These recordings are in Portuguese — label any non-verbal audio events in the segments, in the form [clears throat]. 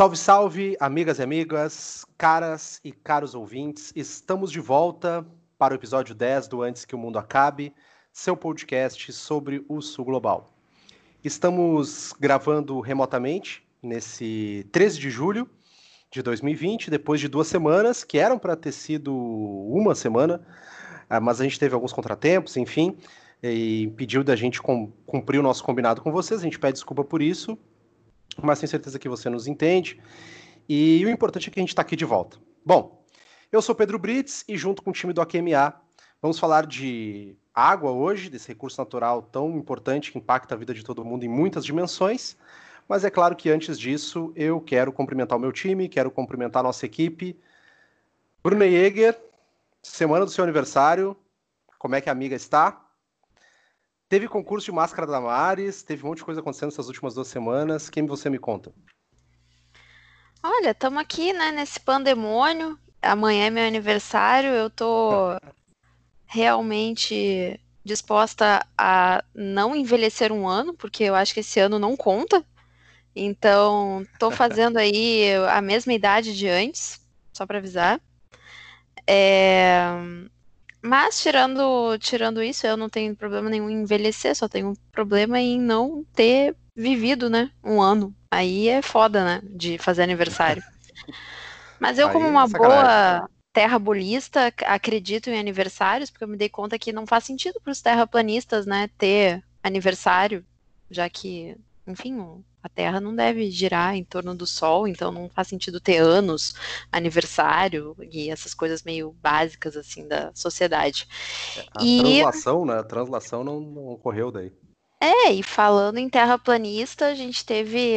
Salve, salve, amigas e amigas, caras e caros ouvintes. Estamos de volta para o episódio 10 do Antes que o Mundo Acabe, seu podcast sobre o Sul Global. Estamos gravando remotamente nesse 13 de julho de 2020, depois de duas semanas, que eram para ter sido uma semana, ah, mas a gente teve alguns contratempos, enfim, e pediu da gente cumprir o nosso combinado com vocês. A gente pede desculpa por isso, mas tenho certeza que você nos entende. E o importante é que a gente está aqui de volta. Bom, eu sou Pedro Brits e junto com o time do AQMA vamos falar de água hoje, desse recurso natural tão importante que impacta a vida de todo mundo em muitas dimensões. Mas é claro que antes disso eu quero cumprimentar o meu time, quero cumprimentar a nossa equipe. Bruna Jäger, semana do seu aniversário, como é que a amiga está? Teve concurso de máscara da Maris, teve um monte de coisa acontecendo essas últimas duas semanas. Quem você me conta? Olha, estamos aqui, né, nesse pandemônio. Amanhã é meu aniversário, eu tô [laughs] realmente disposta a não envelhecer um ano, porque eu acho que esse ano não conta. Então, tô [laughs] fazendo aí a mesma idade de antes, só para avisar. É... Mas tirando, tirando isso, eu não tenho problema nenhum em envelhecer, só tenho problema em não ter vivido, né, um ano. Aí é foda, né, de fazer aniversário. [laughs] Mas eu, Aí, como uma boa terrabolista, acredito em aniversários, porque eu me dei conta que não faz sentido para os terraplanistas, né, ter aniversário, já que, enfim, a Terra não deve girar em torno do Sol, então não faz sentido ter anos, aniversário e essas coisas meio básicas assim da sociedade. É, a e... translação, né? A translação não, não ocorreu daí. É, e falando em terraplanista, a gente teve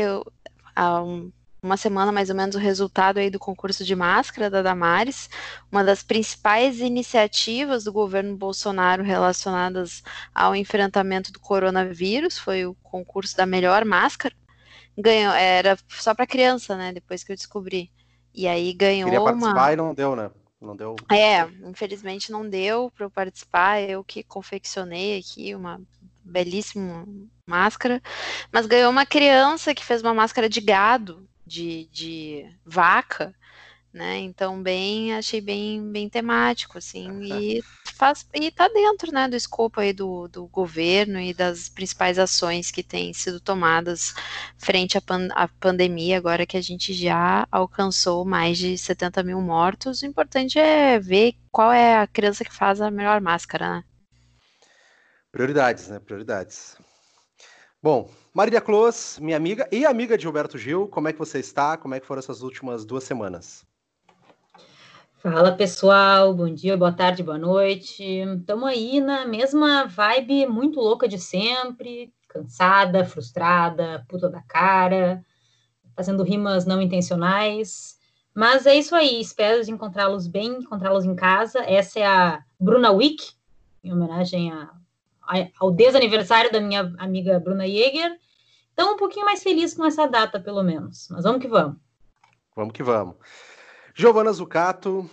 há um, uma semana mais ou menos o resultado aí do concurso de máscara da Damares, uma das principais iniciativas do governo Bolsonaro relacionadas ao enfrentamento do coronavírus, foi o concurso da melhor máscara ganhou, era só para criança, né? Depois que eu descobri. E aí ganhou Queria participar uma... e não deu, né? Não deu. É, infelizmente não deu para eu participar. Eu que confeccionei aqui uma belíssima máscara, mas ganhou uma criança que fez uma máscara de gado, de, de vaca, né? Então bem, achei bem, bem temático, assim, [laughs] e faz e tá dentro, né, do escopo aí do, do governo e das principais ações que têm sido tomadas frente à, pan, à pandemia, agora que a gente já alcançou mais de 70 mil mortos. O importante é ver qual é a criança que faz a melhor máscara, né? Prioridades, né? Prioridades. Bom, Marília Close, minha amiga e amiga de Gilberto Gil, como é que você está? Como é que foram essas últimas duas semanas? Fala pessoal, bom dia, boa tarde, boa noite. Estamos aí na mesma vibe muito louca de sempre, cansada, frustrada, puta da cara, fazendo rimas não intencionais. Mas é isso aí, espero encontrá-los bem, encontrá-los em casa. Essa é a Bruna Wick, em homenagem a, a, ao desaniversário da minha amiga Bruna Jäger. Então, um pouquinho mais feliz com essa data, pelo menos. Mas vamos que vamos. Vamos que vamos. Giovana Zucato,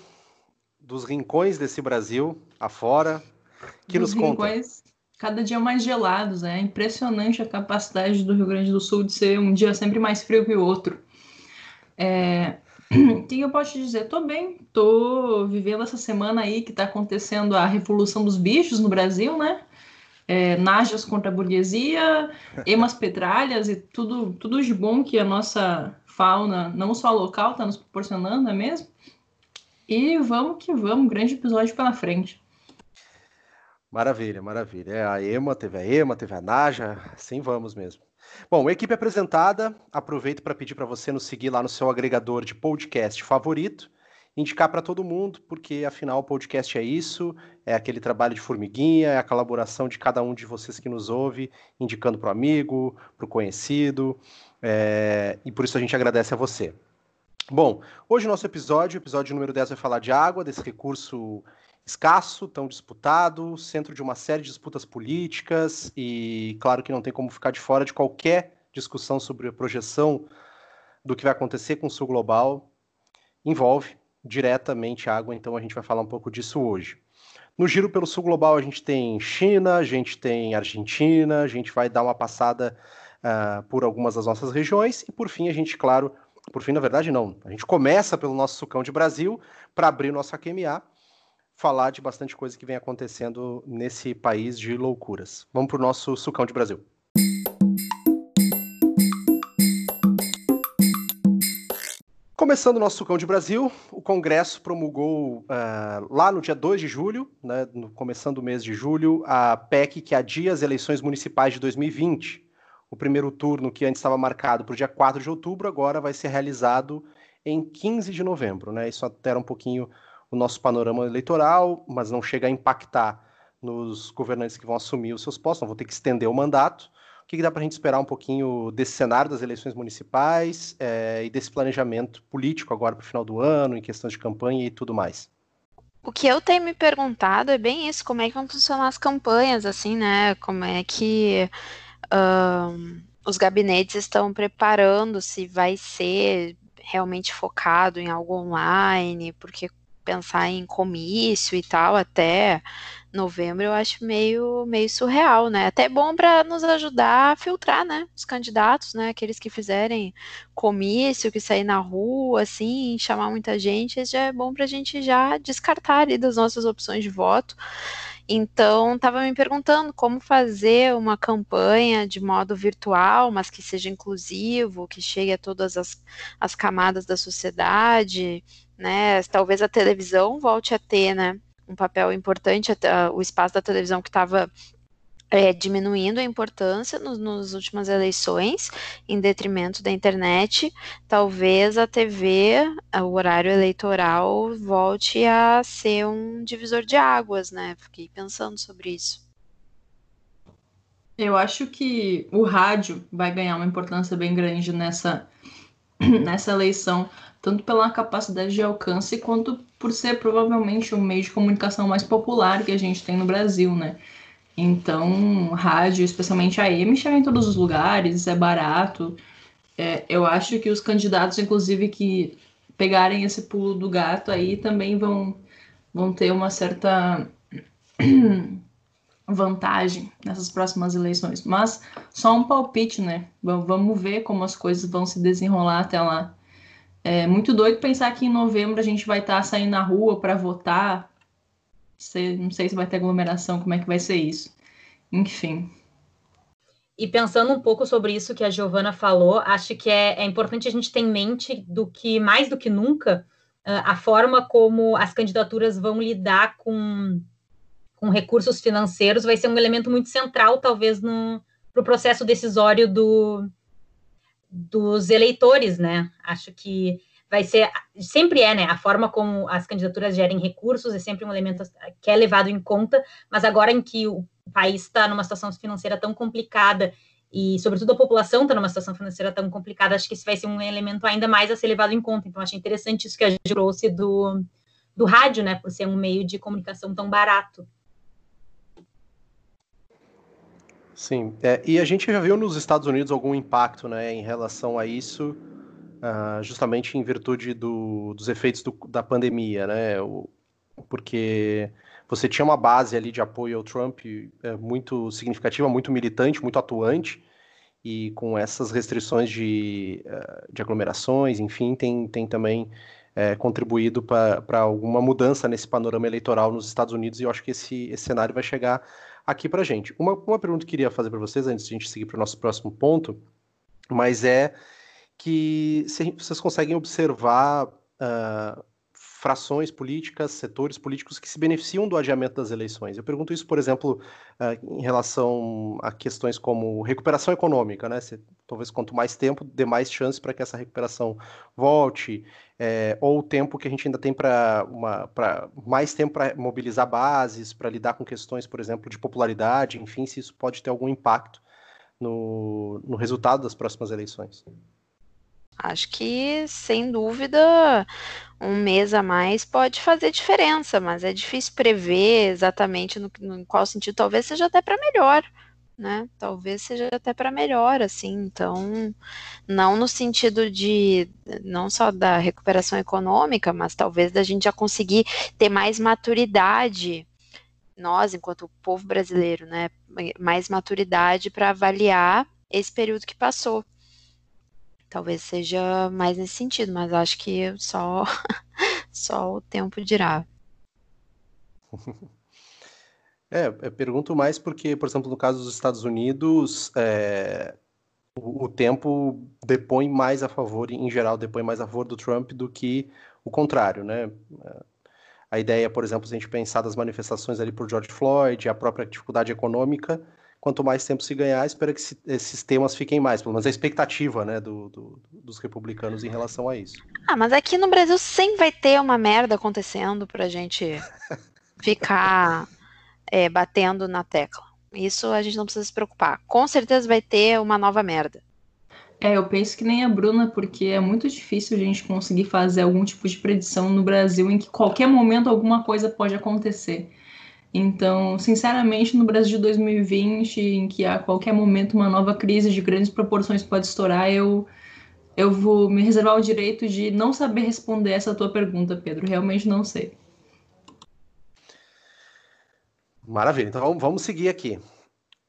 dos rincões desse Brasil afora, que dos nos rincões, conta. Cada dia mais gelados, é impressionante a capacidade do Rio Grande do Sul de ser um dia sempre mais frio que o outro. É... O [clears throat] que eu posso te dizer? Tô bem, tô vivendo essa semana aí que tá acontecendo a revolução dos bichos no Brasil, né? É, Najas contra a burguesia, emas petralhas e tudo, tudo de bom que a nossa fauna, não só local, está nos proporcionando, é mesmo? E vamos que vamos, grande episódio pela frente. Maravilha, maravilha. É, a EMA, teve a EMA, teve a Naja, assim vamos mesmo. Bom, equipe apresentada, aproveito para pedir para você nos seguir lá no seu agregador de podcast favorito, indicar para todo mundo, porque afinal o podcast é isso, é aquele trabalho de formiguinha, é a colaboração de cada um de vocês que nos ouve, indicando para o amigo, para o conhecido, é, e por isso a gente agradece a você. Bom, hoje o nosso episódio, episódio número 10, vai falar de água, desse recurso escasso, tão disputado, centro de uma série de disputas políticas, e claro que não tem como ficar de fora de qualquer discussão sobre a projeção do que vai acontecer com o sul global, envolve diretamente água, então a gente vai falar um pouco disso hoje. No giro pelo sul global, a gente tem China, a gente tem Argentina, a gente vai dar uma passada uh, por algumas das nossas regiões. E por fim, a gente, claro, por fim, na verdade, não. A gente começa pelo nosso sucão de Brasil para abrir o nosso AQMA, falar de bastante coisa que vem acontecendo nesse país de loucuras. Vamos para o nosso sucão de Brasil. Começando o nosso Sucão de Brasil, o Congresso promulgou uh, lá no dia 2 de julho, né, no, começando o mês de julho, a PEC que adia as eleições municipais de 2020. O primeiro turno, que antes estava marcado para o dia 4 de outubro, agora vai ser realizado em 15 de novembro. Né? Isso altera um pouquinho o nosso panorama eleitoral, mas não chega a impactar nos governantes que vão assumir os seus postos, não vão ter que estender o mandato que, que dá para a gente esperar um pouquinho desse cenário das eleições municipais é, e desse planejamento político agora para o final do ano, em questões de campanha e tudo mais? O que eu tenho me perguntado é bem isso, como é que vão funcionar as campanhas, assim, né? Como é que um, os gabinetes estão preparando, se vai ser realmente focado em algo online, porque pensar em comício e tal, até novembro eu acho meio, meio surreal, né? Até bom para nos ajudar a filtrar, né? Os candidatos, né? Aqueles que fizerem comício, que sair na rua, assim, chamar muita gente, já é bom para a gente já descartar ali das nossas opções de voto. Então, estava me perguntando como fazer uma campanha de modo virtual, mas que seja inclusivo, que chegue a todas as, as camadas da sociedade, né? Talvez a televisão volte a ter, né? um papel importante, o espaço da televisão que estava é, diminuindo a importância nos, nas últimas eleições, em detrimento da internet, talvez a TV, o horário eleitoral, volte a ser um divisor de águas, né? Fiquei pensando sobre isso. Eu acho que o rádio vai ganhar uma importância bem grande nessa, [clears throat] nessa eleição, tanto pela capacidade de alcance quanto por ser provavelmente o meio de comunicação mais popular que a gente tem no Brasil, né? Então, rádio, especialmente AM, chega em todos os lugares, é barato. É, eu acho que os candidatos, inclusive, que pegarem esse pulo do gato aí também vão, vão ter uma certa [clears throat] vantagem nessas próximas eleições. Mas só um palpite, né? Vamos ver como as coisas vão se desenrolar até lá. É muito doido pensar que em novembro a gente vai estar tá saindo na rua para votar. Não sei se vai ter aglomeração, como é que vai ser isso. Enfim. E pensando um pouco sobre isso que a Giovana falou, acho que é, é importante a gente ter em mente do que, mais do que nunca, a forma como as candidaturas vão lidar com, com recursos financeiros vai ser um elemento muito central, talvez, no pro processo decisório do, dos eleitores, né? Acho que vai ser, sempre é, né? A forma como as candidaturas gerem recursos é sempre um elemento que é levado em conta, mas agora em que o país está numa situação financeira tão complicada e, sobretudo, a população está numa situação financeira tão complicada, acho que esse vai ser um elemento ainda mais a ser levado em conta. Então, achei interessante isso que a gente trouxe do, do rádio, né? Por ser um meio de comunicação tão barato. Sim, é, e a gente já viu nos Estados Unidos algum impacto né, em relação a isso, uh, justamente em virtude do, dos efeitos do, da pandemia, né? O, porque você tinha uma base ali de apoio ao Trump é, muito significativa, muito militante, muito atuante, e com essas restrições de, uh, de aglomerações, enfim, tem, tem também é, contribuído para alguma mudança nesse panorama eleitoral nos Estados Unidos, e eu acho que esse, esse cenário vai chegar aqui para gente. Uma, uma pergunta que eu queria fazer para vocês, antes de a gente seguir para o nosso próximo ponto, mas é que se vocês conseguem observar uh, frações políticas, setores políticos que se beneficiam do adiamento das eleições. Eu pergunto isso, por exemplo, uh, em relação a questões como recuperação econômica, né? Se, talvez quanto mais tempo, dê mais chance para que essa recuperação volte, é, ou o tempo que a gente ainda tem para mais tempo para mobilizar bases, para lidar com questões, por exemplo, de popularidade, enfim, se isso pode ter algum impacto no, no resultado das próximas eleições. Acho que, sem dúvida, um mês a mais pode fazer diferença, mas é difícil prever exatamente no, no em qual sentido. Talvez seja até para melhor, né? Talvez seja até para melhor, assim. Então, não no sentido de não só da recuperação econômica, mas talvez da gente já conseguir ter mais maturidade, nós, enquanto povo brasileiro, né? Mais maturidade para avaliar esse período que passou Talvez seja mais nesse sentido, mas acho que só, [laughs] só o tempo dirá. [laughs] É, eu pergunto mais porque, por exemplo, no caso dos Estados Unidos, é, o, o, tempo depõe mais a favor, em geral, depõe mais a favor do Trump do que o contrário, né? A ideia, por exemplo, se a gente pensar das manifestações ali por George Floyd, a própria dificuldade econômica, quanto mais tempo se ganhar, espera que esses temas fiquem mais, pelo menos a expectativa né, do, do, dos republicanos em relação a isso. Ah, mas aqui no Brasil sempre vai ter uma merda acontecendo pra gente [laughs] ficar é, batendo na tecla. Isso a gente não precisa se preocupar. Com certeza vai ter uma nova merda. É, eu penso que nem a Bruna, porque é muito difícil a gente conseguir fazer algum tipo de predição no Brasil em que qualquer momento alguma coisa pode acontecer. Então, sinceramente, no Brasil de 2020, em que a qualquer momento uma nova crise de grandes proporções pode estourar, eu, eu vou me reservar o direito de não saber responder essa tua pergunta, Pedro. Realmente não sei. Maravilha, então vamos seguir aqui.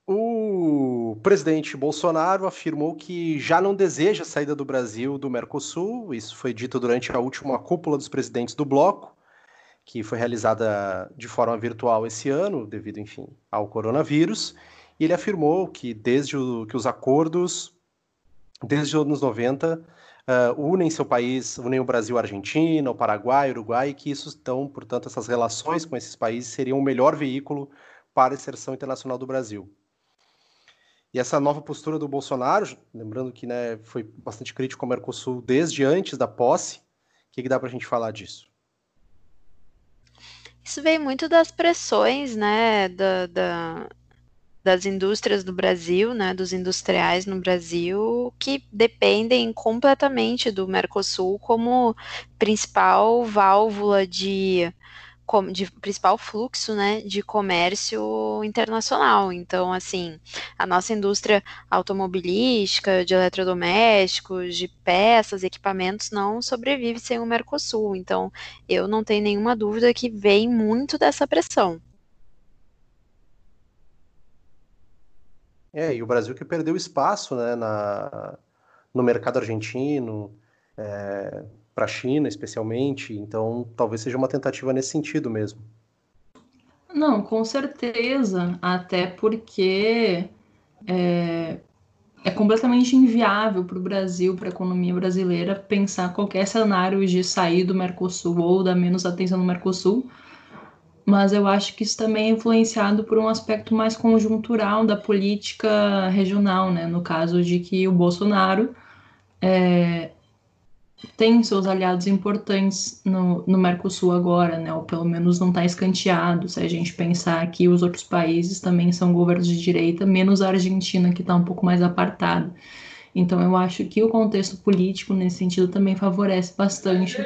O presidente Bolsonaro afirmou que já não deseja a saída do Brasil do Mercosul. Isso foi dito durante a última cúpula dos presidentes do bloco que foi realizada de forma virtual esse ano, devido, enfim, ao coronavírus. E ele afirmou que desde o, que os acordos, desde os anos 90, uh, unem seu país, unem o Brasil à Argentina, o Paraguai, o Uruguai, que isso estão, portanto, essas relações com esses países seriam o melhor veículo para a inserção internacional do Brasil. E essa nova postura do Bolsonaro, lembrando que né, foi bastante crítico ao Mercosul desde antes da posse, o que, que dá para a gente falar disso? Isso veio muito das pressões, né, da, da, das indústrias do Brasil, né, dos industriais no Brasil, que dependem completamente do Mercosul como principal válvula de de principal fluxo né, de comércio internacional. Então, assim, a nossa indústria automobilística, de eletrodomésticos, de peças, equipamentos, não sobrevive sem o Mercosul. Então, eu não tenho nenhuma dúvida que vem muito dessa pressão. É, e o Brasil que perdeu espaço né, na, no mercado argentino, é, para a China, especialmente. Então, talvez seja uma tentativa nesse sentido mesmo. Não, com certeza. Até porque é, é completamente inviável para o Brasil, para a economia brasileira, pensar qualquer cenário de sair do Mercosul ou dar menos atenção no Mercosul. Mas eu acho que isso também é influenciado por um aspecto mais conjuntural da política regional, né? No caso de que o Bolsonaro é, tem seus aliados importantes no, no Mercosul agora, né? Ou pelo menos não está escanteado, se a gente pensar que os outros países também são governos de direita, menos a Argentina, que está um pouco mais apartada. Então eu acho que o contexto político, nesse sentido, também favorece bastante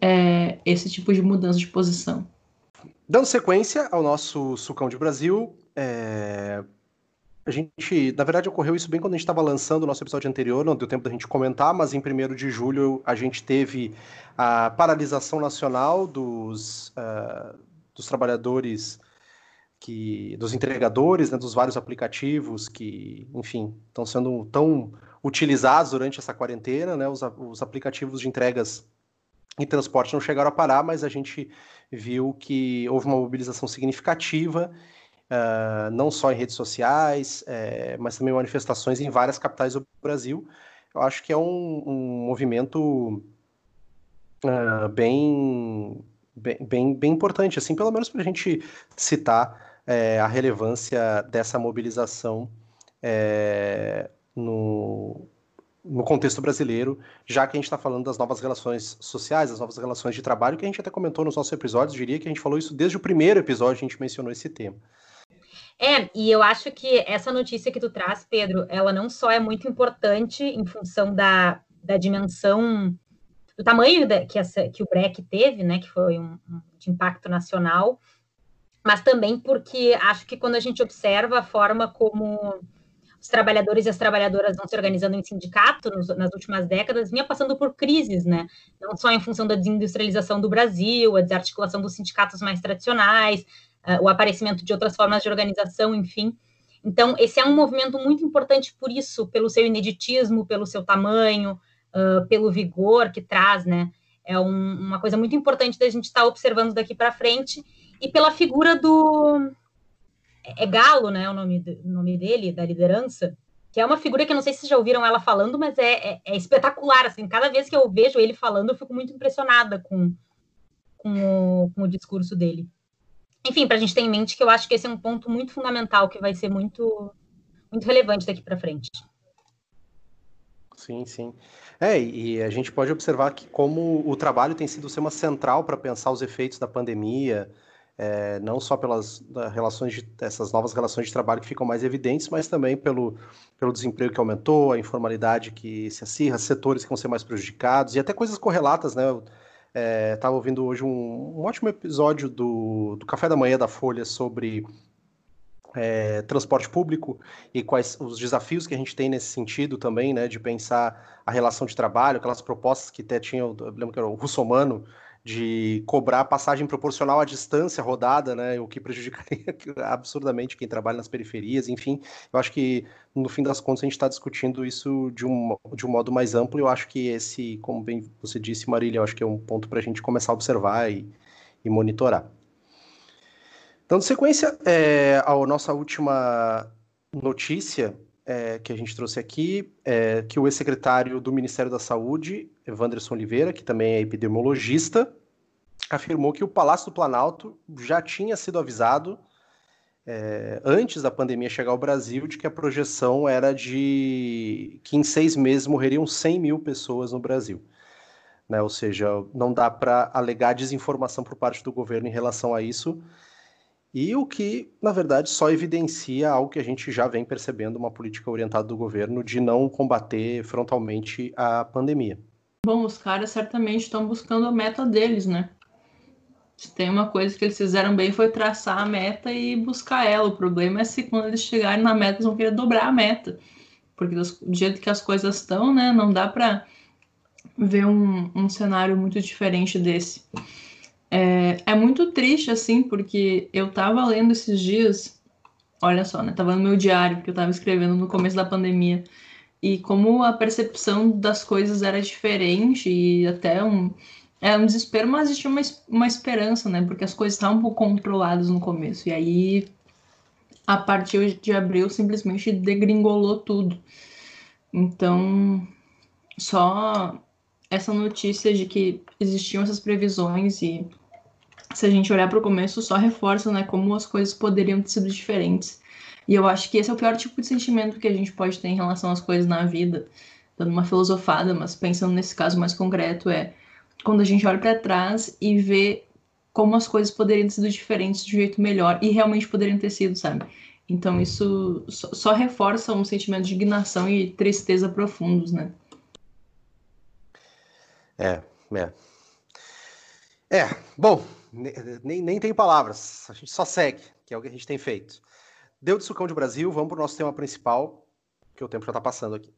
é, esse tipo de mudança de posição. Dando sequência ao nosso Sucão de Brasil, é, a gente, na verdade, ocorreu isso bem quando a gente estava lançando o nosso episódio anterior, não deu tempo da gente comentar, mas em 1 de julho a gente teve a paralisação nacional dos, uh, dos trabalhadores, que, dos entregadores, né, dos vários aplicativos que, enfim, estão sendo tão utilizados durante essa quarentena, né, os, os aplicativos de entregas e transporte não chegaram a parar, mas a gente viu que houve uma mobilização significativa uh, não só em redes sociais, é, mas também manifestações em várias capitais do Brasil. Eu acho que é um, um movimento uh, bem, bem, bem, importante, assim, pelo menos para a gente citar é, a relevância dessa mobilização é, no, no contexto brasileiro, já que a gente está falando das novas relações sociais, das novas relações de trabalho, que a gente até comentou nos nossos episódios, diria que a gente falou isso desde o primeiro episódio, a gente mencionou esse tema. É, e eu acho que essa notícia que tu traz, Pedro, ela não só é muito importante em função da, da dimensão, do tamanho da, que, essa, que o BREC teve, né, que foi um, um, de impacto nacional, mas também porque acho que quando a gente observa a forma como os trabalhadores e as trabalhadoras vão se organizando em sindicato nos, nas últimas décadas, vinha passando por crises, né? Não só em função da desindustrialização do Brasil, a desarticulação dos sindicatos mais tradicionais, uh, o aparecimento de outras formas de organização, enfim. Então, esse é um movimento muito importante por isso, pelo seu ineditismo, pelo seu tamanho, uh, pelo vigor que traz, né? É um, uma coisa muito importante da gente estar tá observando daqui para frente e pela figura do é Galo, né? O nome, nome dele, da liderança, que é uma figura que eu não sei se vocês já ouviram ela falando, mas é, é, é espetacular. Assim, cada vez que eu vejo ele falando, eu fico muito impressionada com, com, o, com o discurso dele. Enfim, para a gente ter em mente que eu acho que esse é um ponto muito fundamental que vai ser muito, muito relevante daqui para frente. Sim, sim. É, e a gente pode observar que como o trabalho tem sido uma central para pensar os efeitos da pandemia, é, não só pelas relações de, essas novas relações de trabalho que ficam mais evidentes, mas também pelo, pelo desemprego que aumentou, a informalidade que se acirra, setores que vão ser mais prejudicados e até coisas correlatas, né? Estava é, ouvindo hoje um, um, ótimo episódio do, do Café da Manhã da Folha sobre é, transporte público e quais os desafios que a gente tem nesse sentido também, né, de pensar a relação de trabalho, aquelas propostas que até tinham, eu lembro que era o Russomano, de cobrar passagem proporcional à distância rodada, né, o que prejudicaria [laughs] absurdamente quem trabalha nas periferias, enfim, eu acho que no fim das contas a gente está discutindo isso de um, de um modo mais amplo, eu acho que esse, como bem você disse, Marília, eu acho que é um ponto para a gente começar a observar e, e monitorar. Dando sequência é, à nossa última notícia é, que a gente trouxe aqui, é que o ex-secretário do Ministério da Saúde, Evanderson Oliveira, que também é epidemiologista, afirmou que o Palácio do Planalto já tinha sido avisado é, antes da pandemia chegar ao Brasil de que a projeção era de que em seis meses morreriam 100 mil pessoas no Brasil. Né? Ou seja, não dá para alegar desinformação por parte do governo em relação a isso. E o que, na verdade, só evidencia algo que a gente já vem percebendo, uma política orientada do governo de não combater frontalmente a pandemia. Bom, os caras certamente estão buscando a meta deles, né? Se tem uma coisa que eles fizeram bem foi traçar a meta e buscar ela. O problema é se quando eles chegarem na meta, eles vão querer dobrar a meta. Porque do jeito que as coisas estão, né, não dá para ver um, um cenário muito diferente desse. É, é muito triste, assim, porque eu tava lendo esses dias, olha só, né? Tava no meu diário, porque eu tava escrevendo no começo da pandemia, e como a percepção das coisas era diferente e até um. É um desespero, mas existia uma, uma esperança, né? Porque as coisas estavam um pouco controladas no começo. E aí, a partir de abril, simplesmente degringolou tudo. Então, só essa notícia de que existiam essas previsões e se a gente olhar para o começo, só reforça né, como as coisas poderiam ter sido diferentes. E eu acho que esse é o pior tipo de sentimento que a gente pode ter em relação às coisas na vida, dando uma filosofada, mas pensando nesse caso mais concreto, é quando a gente olha para trás e vê como as coisas poderiam ter sido diferentes de um jeito melhor e realmente poderiam ter sido, sabe? Então isso só, só reforça um sentimento de indignação e tristeza profundos, né? É, é. É, bom, nem, nem tem palavras, a gente só segue, que é o que a gente tem feito. Deu de sucão de Brasil, vamos para o nosso tema principal, que o tempo já está passando aqui.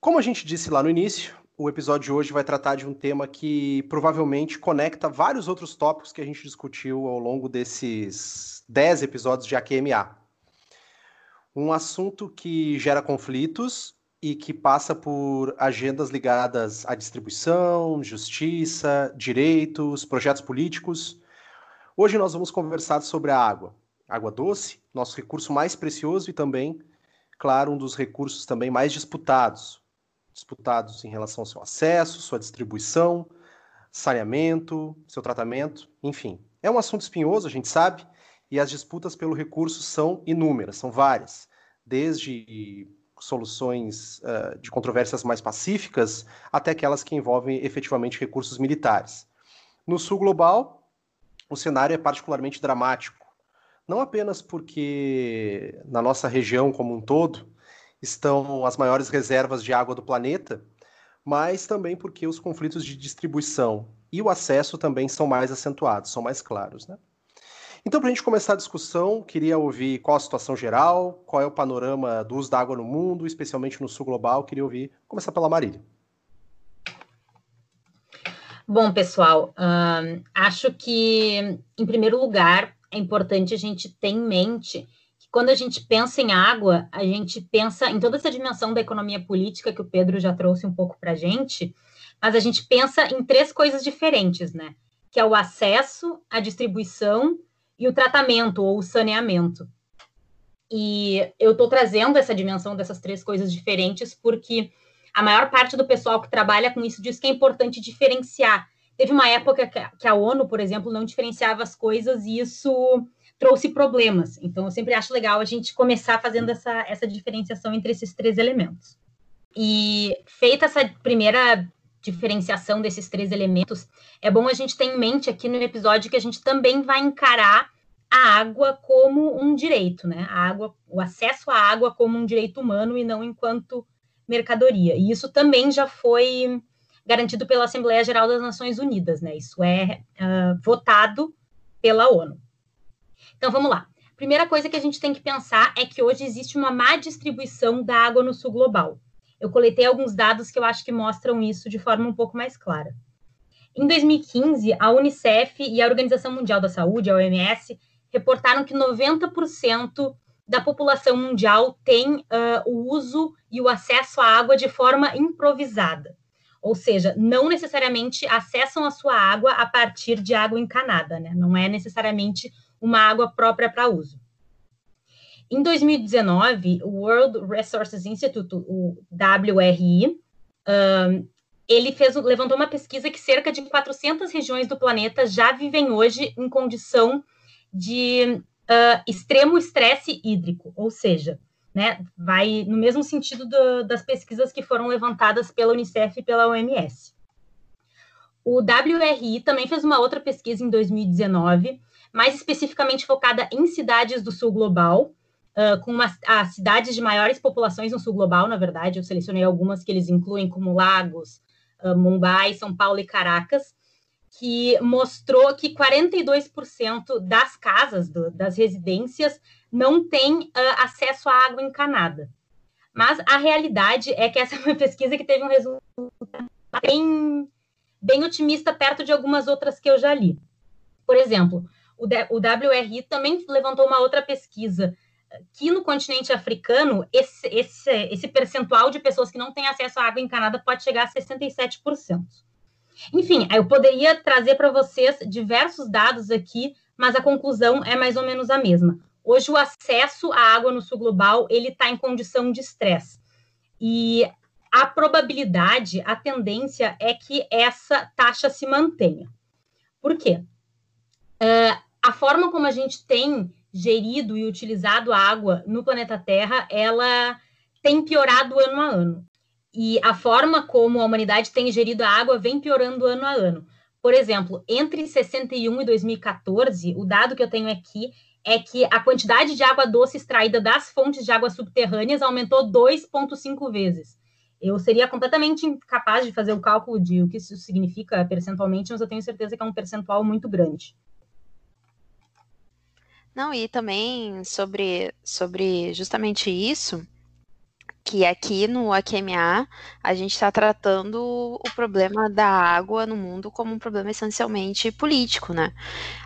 Como a gente disse lá no início, o episódio de hoje vai tratar de um tema que provavelmente conecta vários outros tópicos que a gente discutiu ao longo desses 10 episódios de AQMA. Um assunto que gera conflitos e que passa por agendas ligadas à distribuição, justiça, direitos, projetos políticos. Hoje nós vamos conversar sobre a água. Água doce, nosso recurso mais precioso e também, claro, um dos recursos também mais disputados. Disputados em relação ao seu acesso, sua distribuição, saneamento, seu tratamento, enfim. É um assunto espinhoso, a gente sabe, e as disputas pelo recurso são inúmeras, são várias. Desde soluções uh, de controvérsias mais pacíficas até aquelas que envolvem efetivamente recursos militares. No sul global, o cenário é particularmente dramático, não apenas porque na nossa região como um todo estão as maiores reservas de água do planeta, mas também porque os conflitos de distribuição e o acesso também são mais acentuados, são mais claros. Né? Então, para a gente começar a discussão, queria ouvir qual a situação geral, qual é o panorama do uso da água no mundo, especialmente no sul global. Queria ouvir, começar pela Marília. Bom, pessoal, uh, acho que, em primeiro lugar, é importante a gente ter em mente que quando a gente pensa em água, a gente pensa em toda essa dimensão da economia política que o Pedro já trouxe um pouco para a gente, mas a gente pensa em três coisas diferentes, né? Que é o acesso, a distribuição e o tratamento ou o saneamento. E eu estou trazendo essa dimensão dessas três coisas diferentes porque a maior parte do pessoal que trabalha com isso diz que é importante diferenciar. Teve uma época que a ONU, por exemplo, não diferenciava as coisas e isso trouxe problemas. Então, eu sempre acho legal a gente começar fazendo essa, essa diferenciação entre esses três elementos. E feita essa primeira diferenciação desses três elementos, é bom a gente ter em mente aqui no episódio que a gente também vai encarar a água como um direito, né? A água, o acesso à água como um direito humano e não enquanto mercadoria. E isso também já foi garantido pela Assembleia Geral das Nações Unidas, né? Isso é uh, votado pela ONU. Então vamos lá. Primeira coisa que a gente tem que pensar é que hoje existe uma má distribuição da água no sul global. Eu coletei alguns dados que eu acho que mostram isso de forma um pouco mais clara. Em 2015, a Unicef e a Organização Mundial da Saúde, a OMS, reportaram que 90% da população mundial tem uh, o uso e o acesso à água de forma improvisada. Ou seja, não necessariamente acessam a sua água a partir de água encanada, né? Não é necessariamente uma água própria para uso. Em 2019, o World Resources Institute, o WRI, um, ele fez, levantou uma pesquisa que cerca de 400 regiões do planeta já vivem hoje em condição de uh, extremo estresse hídrico, ou seja, né, vai no mesmo sentido do, das pesquisas que foram levantadas pela Unicef e pela OMS. O WRI também fez uma outra pesquisa em 2019, mais especificamente focada em cidades do sul global, uh, com uma, as cidades de maiores populações no sul global, na verdade, eu selecionei algumas que eles incluem, como Lagos, uh, Mumbai, São Paulo e Caracas, que mostrou que 42% das casas, do, das residências, não têm uh, acesso à água encanada. Mas a realidade é que essa é uma pesquisa que teve um resultado bem, bem otimista perto de algumas outras que eu já li. Por exemplo, o, o WRI também levantou uma outra pesquisa que no continente africano, esse, esse, esse percentual de pessoas que não têm acesso à água encanada pode chegar a 67%. Enfim, eu poderia trazer para vocês diversos dados aqui, mas a conclusão é mais ou menos a mesma. Hoje o acesso à água no sul global ele está em condição de estresse e a probabilidade, a tendência é que essa taxa se mantenha. Por quê? Uh, a forma como a gente tem gerido e utilizado a água no planeta Terra, ela tem piorado ano a ano e a forma como a humanidade tem gerido a água vem piorando ano a ano. Por exemplo, entre 61 e 2014, o dado que eu tenho aqui é que a quantidade de água doce extraída das fontes de água subterrâneas aumentou 2,5 vezes. Eu seria completamente incapaz de fazer o cálculo de o que isso significa percentualmente, mas eu tenho certeza que é um percentual muito grande. Não, e também sobre, sobre justamente isso, que aqui no AQMA a gente está tratando o problema da água no mundo como um problema essencialmente político, né?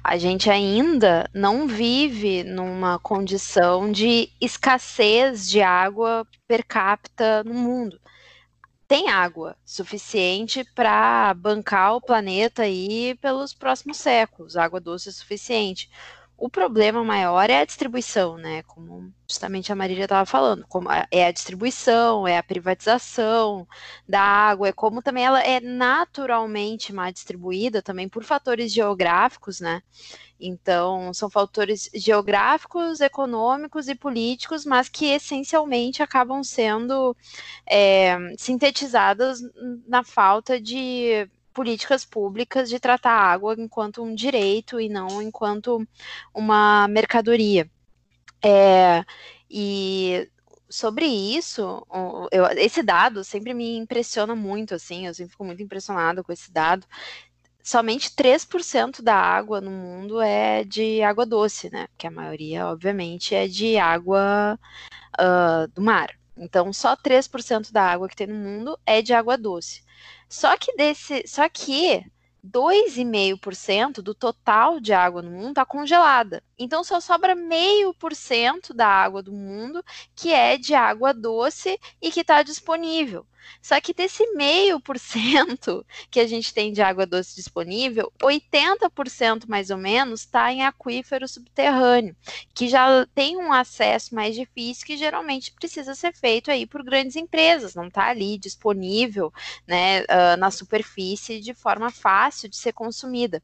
A gente ainda não vive numa condição de escassez de água per capita no mundo. Tem água suficiente para bancar o planeta aí pelos próximos séculos, água doce suficiente. O problema maior é a distribuição, né? Como justamente a Marília estava falando, como é a distribuição, é a privatização da água, é como também ela é naturalmente mal distribuída também por fatores geográficos, né? Então, são fatores geográficos, econômicos e políticos, mas que essencialmente acabam sendo é, sintetizadas na falta de políticas públicas de tratar a água enquanto um direito e não enquanto uma mercadoria. É, e sobre isso, eu, esse dado sempre me impressiona muito, assim, eu sempre fico muito impressionado com esse dado. Somente 3% da água no mundo é de água doce, né? Que a maioria, obviamente, é de água uh, do mar. Então, só 3% da água que tem no mundo é de água doce. Só que desse, só que 2,5% do total de água no mundo está congelada. Então só sobra meio por cento da água do mundo que é de água doce e que está disponível. Só que desse meio por cento [laughs] que a gente tem de água doce disponível, 80% mais ou menos está em aquífero subterrâneo, que já tem um acesso mais difícil, que geralmente precisa ser feito aí por grandes empresas, não está ali disponível né, uh, na superfície de forma fácil de ser consumida.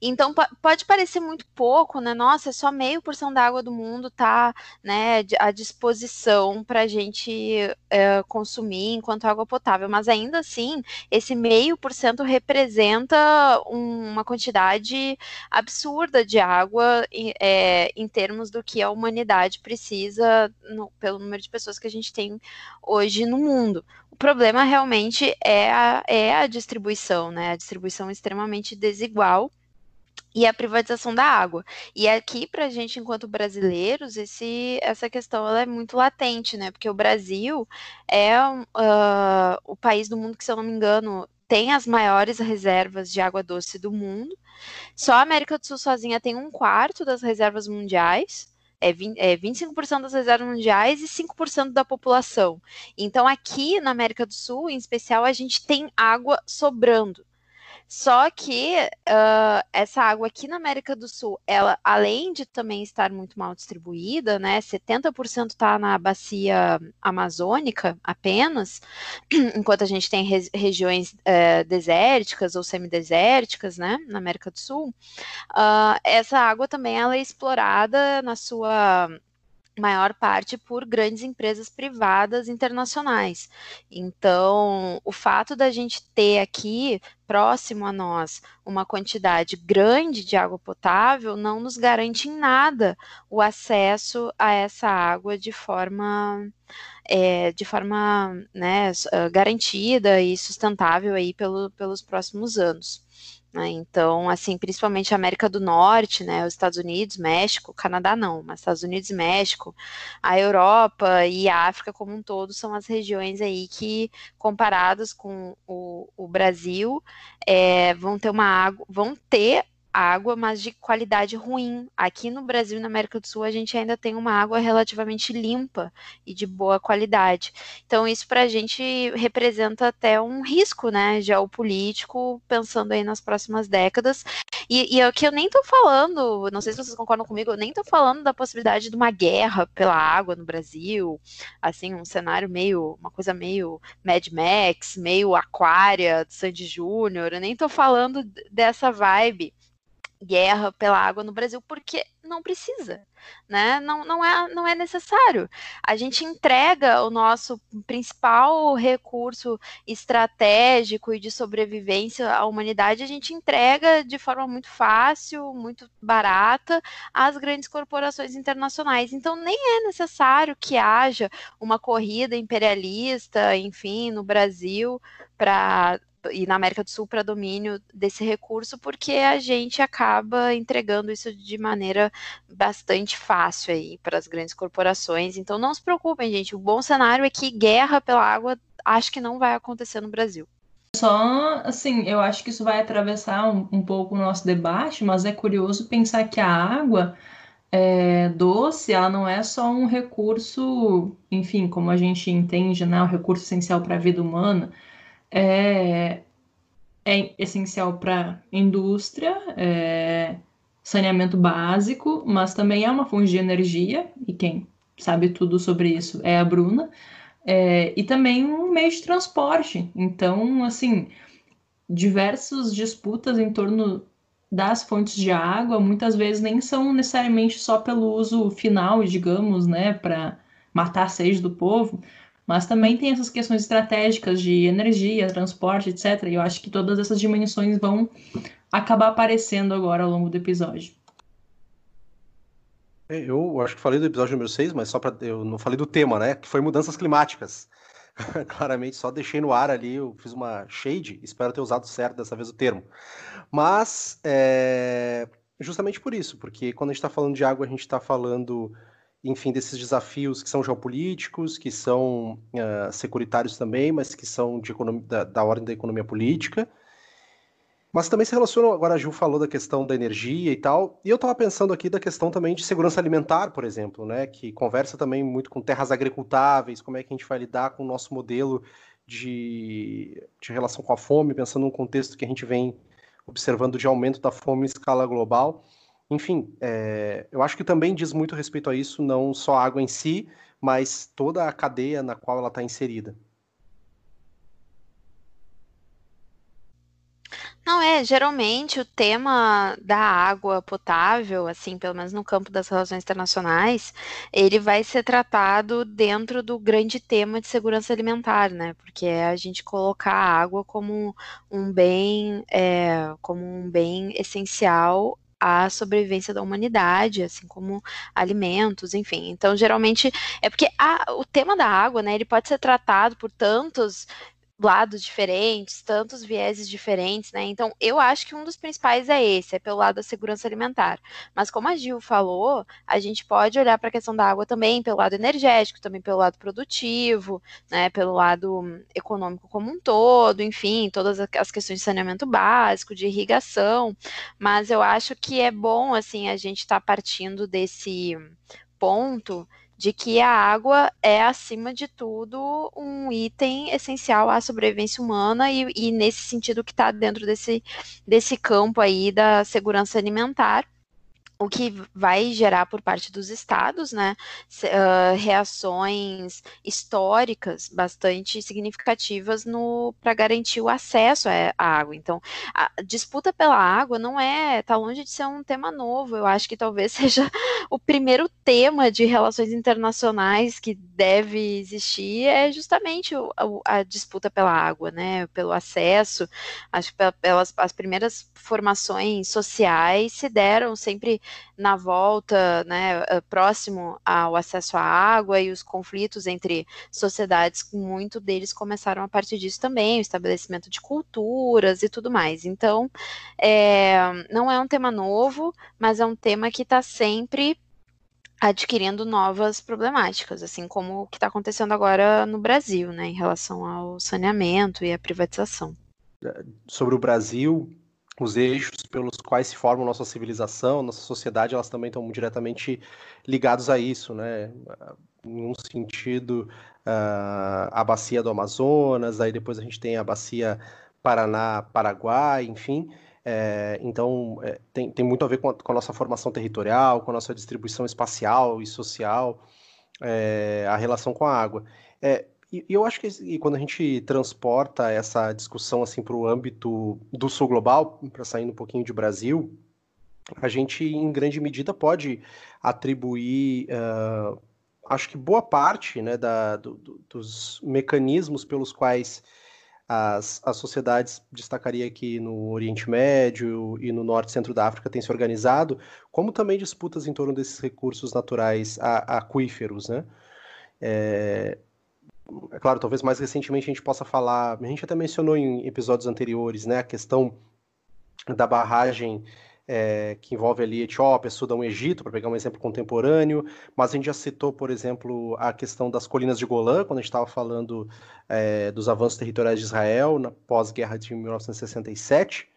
Então pode parecer muito pouco, né? Nossa, é só meio porção da água do mundo tá, né, à disposição para a gente é, consumir enquanto água potável, mas ainda assim esse meio por cento representa um, uma quantidade absurda de água é, em termos do que a humanidade precisa no, pelo número de pessoas que a gente tem hoje no mundo. O problema realmente é a, é a distribuição, né? A distribuição extremamente desigual e a privatização da água. E aqui, para a gente, enquanto brasileiros, esse, essa questão ela é muito latente, né? Porque o Brasil é uh, o país do mundo que, se eu não me engano, tem as maiores reservas de água doce do mundo. Só a América do Sul sozinha tem um quarto das reservas mundiais. É, 20, é 25% das reservas mundiais e 5% da população. Então, aqui na América do Sul, em especial, a gente tem água sobrando. Só que uh, essa água aqui na América do Sul, ela, além de também estar muito mal distribuída, né, 70% está na bacia amazônica apenas, [clears throat] enquanto a gente tem re regiões uh, desérticas ou semidesérticas, né, na América do Sul, uh, essa água também ela é explorada na sua maior parte por grandes empresas privadas internacionais. Então, o fato da gente ter aqui próximo a nós uma quantidade grande de água potável não nos garante em nada o acesso a essa água de forma é, de forma né, garantida e sustentável aí pelo, pelos próximos anos. Né? Então, assim, principalmente a América do Norte, né, os Estados Unidos, México, Canadá não, mas Estados Unidos e México, a Europa e a África como um todo são as regiões aí que, comparadas com o, o Brasil, é, vão ter uma água, vão ter água, mas de qualidade ruim. Aqui no Brasil e na América do Sul, a gente ainda tem uma água relativamente limpa e de boa qualidade. Então, isso para a gente representa até um risco, né, geopolítico, pensando aí nas próximas décadas. E, e é que eu nem estou falando, não sei se vocês concordam comigo, eu nem estou falando da possibilidade de uma guerra pela água no Brasil, assim, um cenário meio, uma coisa meio Mad Max, meio Aquária, Sandy Júnior, eu nem estou falando dessa vibe guerra pela água no Brasil, porque não precisa, né? Não, não, é, não é necessário. A gente entrega o nosso principal recurso estratégico e de sobrevivência à humanidade, a gente entrega de forma muito fácil, muito barata às grandes corporações internacionais. Então, nem é necessário que haja uma corrida imperialista, enfim, no Brasil para e na América do Sul para domínio desse recurso, porque a gente acaba entregando isso de maneira bastante fácil aí para as grandes corporações. Então não se preocupem, gente. O bom cenário é que guerra pela água acho que não vai acontecer no Brasil. Só assim, eu acho que isso vai atravessar um, um pouco o nosso debate, mas é curioso pensar que a água é, doce, ela não é só um recurso, enfim, como a gente entende, né, um recurso essencial para a vida humana é, é essencial para indústria, é, saneamento básico, mas também é uma fonte de energia, e quem sabe tudo sobre isso é a Bruna, é, e também um meio de transporte. Então, assim, diversas disputas em torno das fontes de água muitas vezes nem são necessariamente só pelo uso final, digamos, né, para matar a sede do povo, mas também tem essas questões estratégicas de energia, transporte, etc. E eu acho que todas essas dimensões vão acabar aparecendo agora ao longo do episódio. É, eu acho que falei do episódio número 6, mas só para eu não falei do tema, né? Que foi mudanças climáticas. [laughs] Claramente, só deixei no ar ali, eu fiz uma shade, espero ter usado certo dessa vez o termo. Mas é justamente por isso, porque quando a gente está falando de água, a gente está falando enfim, desses desafios que são geopolíticos, que são uh, securitários também, mas que são de da, da, ordem da economia política. Mas também se relaciona, agora a Gil falou da questão da energia e tal, e eu estava pensando aqui da questão também de segurança alimentar, por exemplo, né, que conversa também muito com terras agricultáveis, como é que a gente vai lidar com o nosso modelo de, de relação com a fome, pensando num contexto que a gente vem observando de aumento da fome em escala global. Enfim, é, eu acho que também diz muito respeito a isso, não só a água em si, mas toda a cadeia na qual ela está inserida. Não, é, geralmente o tema da água potável, assim, pelo menos no campo das relações internacionais, ele vai ser tratado dentro do grande tema de segurança alimentar, né? Porque é a gente colocar a água como um bem, é, como um bem essencial à sobrevivência da humanidade, assim como alimentos, enfim. Então, geralmente, é porque a, o tema da água, né, ele pode ser tratado por tantos lados diferentes, tantos vieses diferentes, né? Então, eu acho que um dos principais é esse, é pelo lado da segurança alimentar. Mas como a Gil falou, a gente pode olhar para a questão da água também pelo lado energético, também pelo lado produtivo, né? Pelo lado econômico como um todo, enfim, todas as questões de saneamento básico, de irrigação. Mas eu acho que é bom, assim, a gente estar tá partindo desse ponto de que a água é, acima de tudo, um item essencial à sobrevivência humana e, e nesse sentido que está dentro desse, desse campo aí da segurança alimentar o que vai gerar por parte dos estados, né, reações históricas bastante significativas para garantir o acesso à água. Então, a disputa pela água não é, está longe de ser um tema novo. Eu acho que talvez [laughs] seja o primeiro tema de relações internacionais que deve existir é justamente a, a, disputa pela água, né, pelo acesso. Acho que pelas as primeiras formações sociais se deram sempre na volta, né, eh, próximo ao acesso à água e os conflitos entre sociedades, muito deles começaram a partir disso também, o estabelecimento de culturas e tudo mais. Então, é, não é um tema novo, mas é um tema que está sempre adquirindo novas problemáticas, assim como o que está acontecendo agora no Brasil, né, em relação ao saneamento e à privatização. Sobre o Brasil, os eixos pelos quais se forma nossa civilização, nossa sociedade, elas também estão diretamente ligados a isso, né? Em um sentido, uh, a bacia do Amazonas, aí depois a gente tem a bacia Paraná-Paraguai, enfim. É, então, é, tem, tem muito a ver com a, com a, nossa formação territorial, com a nossa distribuição espacial e social, é, a relação com a água. É, e, eu acho que e quando a gente transporta essa discussão assim para o âmbito do sul global, para sair um pouquinho de Brasil, a gente em grande medida pode atribuir, uh, acho que boa parte né, da, do, do, dos mecanismos pelos quais as, as sociedades, destacaria aqui no Oriente Médio e no Norte e Centro da África, têm se organizado, como também disputas em torno desses recursos naturais aquíferos, né? É, é claro, talvez mais recentemente a gente possa falar, a gente até mencionou em episódios anteriores, né, a questão da barragem é, que envolve ali Etiópia, Sudão e Egito, para pegar um exemplo contemporâneo, mas a gente já citou, por exemplo, a questão das colinas de Golã, quando a gente estava falando é, dos avanços territoriais de Israel na pós-guerra de 1967.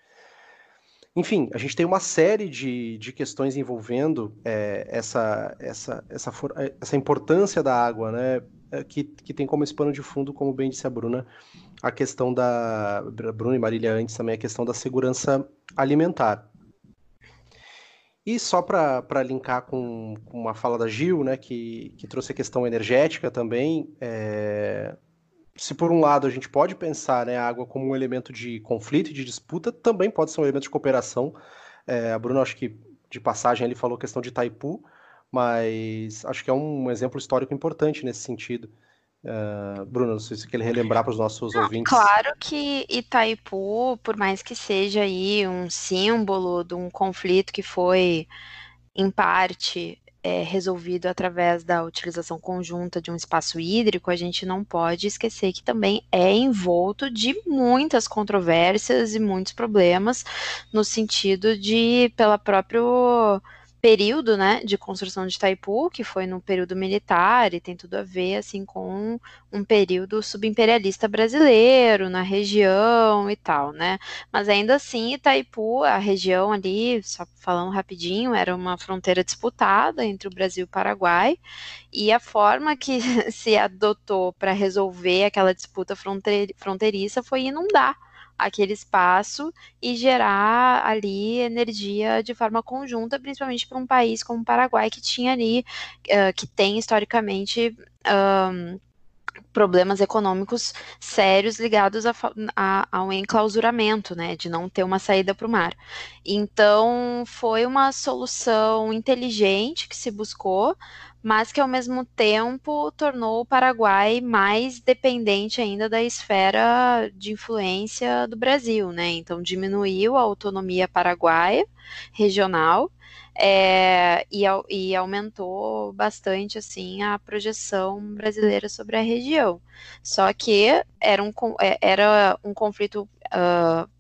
Enfim, a gente tem uma série de, de questões envolvendo é, essa, essa, essa, essa importância da água, né? É, que, que tem como esse pano de fundo, como bem disse a Bruna, a questão da. Bruna e Marília antes também, a questão da segurança alimentar. E só para linkar com, com, uma fala da Gil, né, que, que trouxe a questão energética também, é... se por um lado a gente pode pensar né, a água como um elemento de conflito e de disputa, também pode ser um elemento de cooperação. É, a Bruna, acho que de passagem, ele falou a questão de Itaipu, mas acho que é um exemplo histórico importante nesse sentido. Uh, Bruno, não sei se você quer relembrar para os nossos não, ouvintes. Claro que Itaipu, por mais que seja aí um símbolo de um conflito que foi, em parte, é, resolvido através da utilização conjunta de um espaço hídrico, a gente não pode esquecer que também é envolto de muitas controvérsias e muitos problemas, no sentido de, pela própria período, né, de construção de Itaipu, que foi no período militar e tem tudo a ver, assim, com um período subimperialista brasileiro na região e tal, né? Mas ainda assim, Itaipu, a região ali, só falando rapidinho, era uma fronteira disputada entre o Brasil e o Paraguai, e a forma que [laughs] se adotou para resolver aquela disputa fronteiriça foi inundar aquele espaço e gerar ali energia de forma conjunta, principalmente para um país como o Paraguai, que tinha ali, uh, que tem historicamente. Um, problemas econômicos sérios ligados a, a, ao enclausuramento, né, de não ter uma saída para o mar. Então, foi uma solução inteligente que se buscou, mas que ao mesmo tempo tornou o Paraguai mais dependente ainda da esfera de influência do Brasil, né? Então diminuiu a autonomia paraguaia regional é, e, e, aumentou bastante assim a projeção brasileira sobre a região. Só que era um, é, era um conflito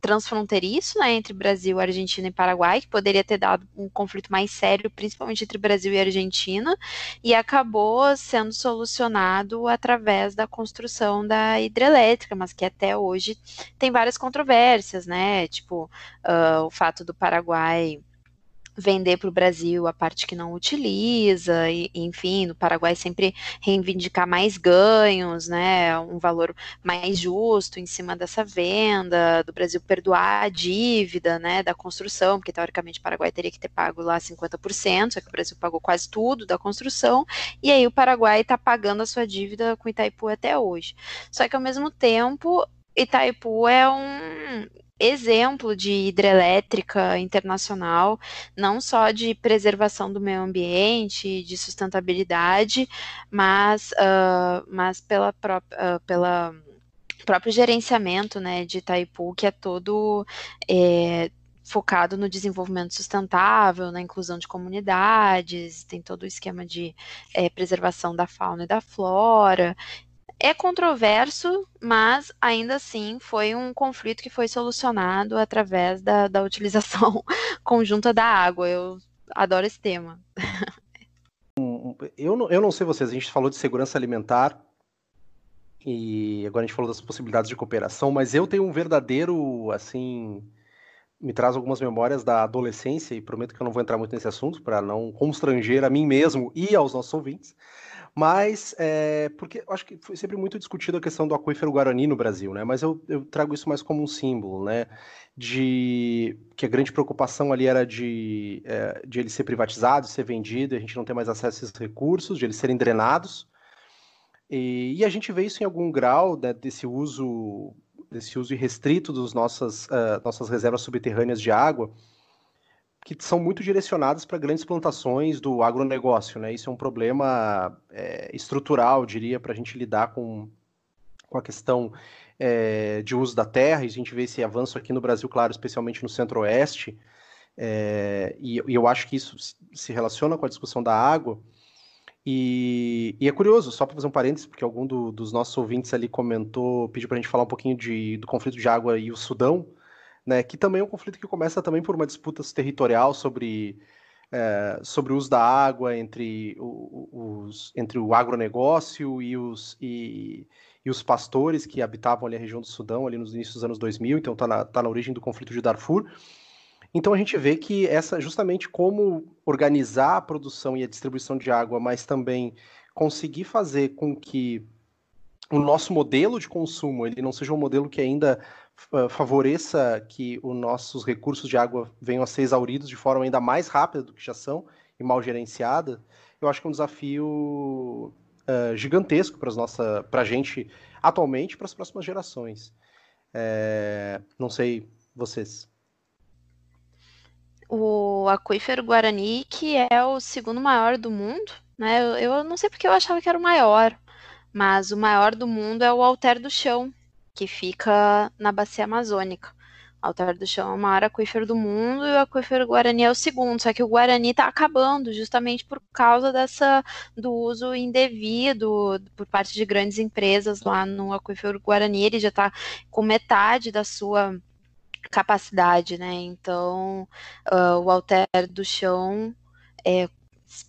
transfronteiriço né, entre Brasil, Argentina e Paraguai, que poderia ter dado um conflito mais sério, principalmente entre Brasil e Argentina, e acabou sendo solucionado através da construção da hidrelétrica, mas que até hoje tem várias controvérsias, né? Tipo, uh, o fato do Paraguai vender para o Brasil a parte que não utiliza, e, enfim, no Paraguai sempre reivindicar mais ganhos, né, um valor mais justo em cima dessa venda, do Brasil perdoar a dívida, né, da construção, porque teoricamente o Paraguai teria que ter pago lá 50%, só que o Brasil pagou quase tudo da construção, e aí o Paraguai está pagando a sua dívida com Itaipu até hoje. Só que ao mesmo tempo, Itaipu é um exemplo de hidrelétrica internacional, não só de preservação do meio ambiente, de sustentabilidade, mas, uh, mas pela, uh, pela próprio gerenciamento né, de Itaipu, que é todo é, focado no desenvolvimento sustentável, na inclusão de comunidades, tem todo o esquema de é, preservação da fauna e da flora, é controverso, mas ainda assim foi um conflito que foi solucionado através da, da utilização [laughs] conjunta da água. Eu adoro esse tema. Eu não, eu não sei vocês, a gente falou de segurança alimentar e agora a gente falou das possibilidades de cooperação, mas eu tenho um verdadeiro, assim, me traz algumas memórias da adolescência e prometo que eu não vou entrar muito nesse assunto para não constranger a mim mesmo e aos nossos ouvintes. Mas, é, porque acho que foi sempre muito discutido a questão do aquífero Guarani no Brasil, né? Mas eu, eu, trago isso mais como um símbolo, né? De que a grande preocupação ali era de, é, de ele ser privatizado, ser vendido, a gente não ter mais acesso a esses recursos, de eles serem drenados. E, e a gente vê isso em algum grau né, desse uso desse uso irrestrito das nossas, uh, nossas reservas subterrâneas de água que são muito direcionadas para grandes plantações do agronegócio, né? Isso é um problema é, estrutural, diria, para a gente lidar com, com a questão é, de uso da terra, e a gente vê esse avanço aqui no Brasil, claro, especialmente no centro-oeste, é, e, e, eu acho que isso se relaciona com a discussão da água, e, e é curioso, só para fazer um parênteses, porque algum do, dos nossos ouvintes ali comentou, pediu para a gente falar um pouquinho de, do conflito de água e o Sudão, né, que também é um conflito que começa também por uma disputa territorial sobre, é, sobre o uso da água entre, o, os, entre o agronegócio e os, e, e, os pastores que habitavam ali a região do Sudão, ali nos inícios dos anos 2000, então está na, tá na origem do conflito de Darfur. Então a gente vê que essa justamente como organizar a produção e a distribuição de água, mas também conseguir fazer com que o nosso modelo de consumo ele não seja um modelo que ainda favoreça que os nossos recursos de água venham a ser exauridos de forma ainda mais rápida do que já são e mal gerenciada, eu acho que é um desafio uh, gigantesco para para a gente atualmente e para as próximas gerações. É, não sei vocês. O aquífero Guarani, que é o segundo maior do mundo, né? Eu, eu não sei porque eu achava que era o maior, mas o maior do mundo é o Alter do Chão, que fica na bacia amazônica. Altar do Chão é o maior aquífero do mundo e o aquífero Guarani é o segundo, só que o Guarani está acabando justamente por causa dessa do uso indevido por parte de grandes empresas lá no aquífero Guarani, ele já está com metade da sua capacidade, né? Então, uh, o Alter do Chão é,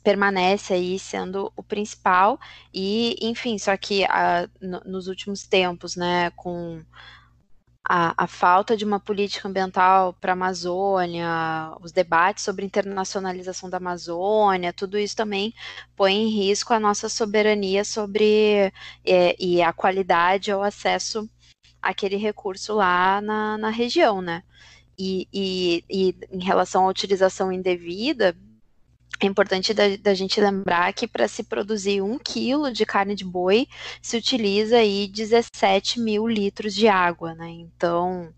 permanece aí sendo o principal e enfim só que a, no, nos últimos tempos né com a, a, falta de uma política ambiental para a Amazônia, os debates sobre internacionalização da Amazônia, tudo isso também põe em risco a nossa soberania sobre é, e a qualidade ao acesso àquele recurso lá na, na região, né? E, e, e em relação à utilização indevida, é importante da, da, gente lembrar que para se produzir um quilo de carne de boi se utiliza aí 17 mil litros de água, né? Então,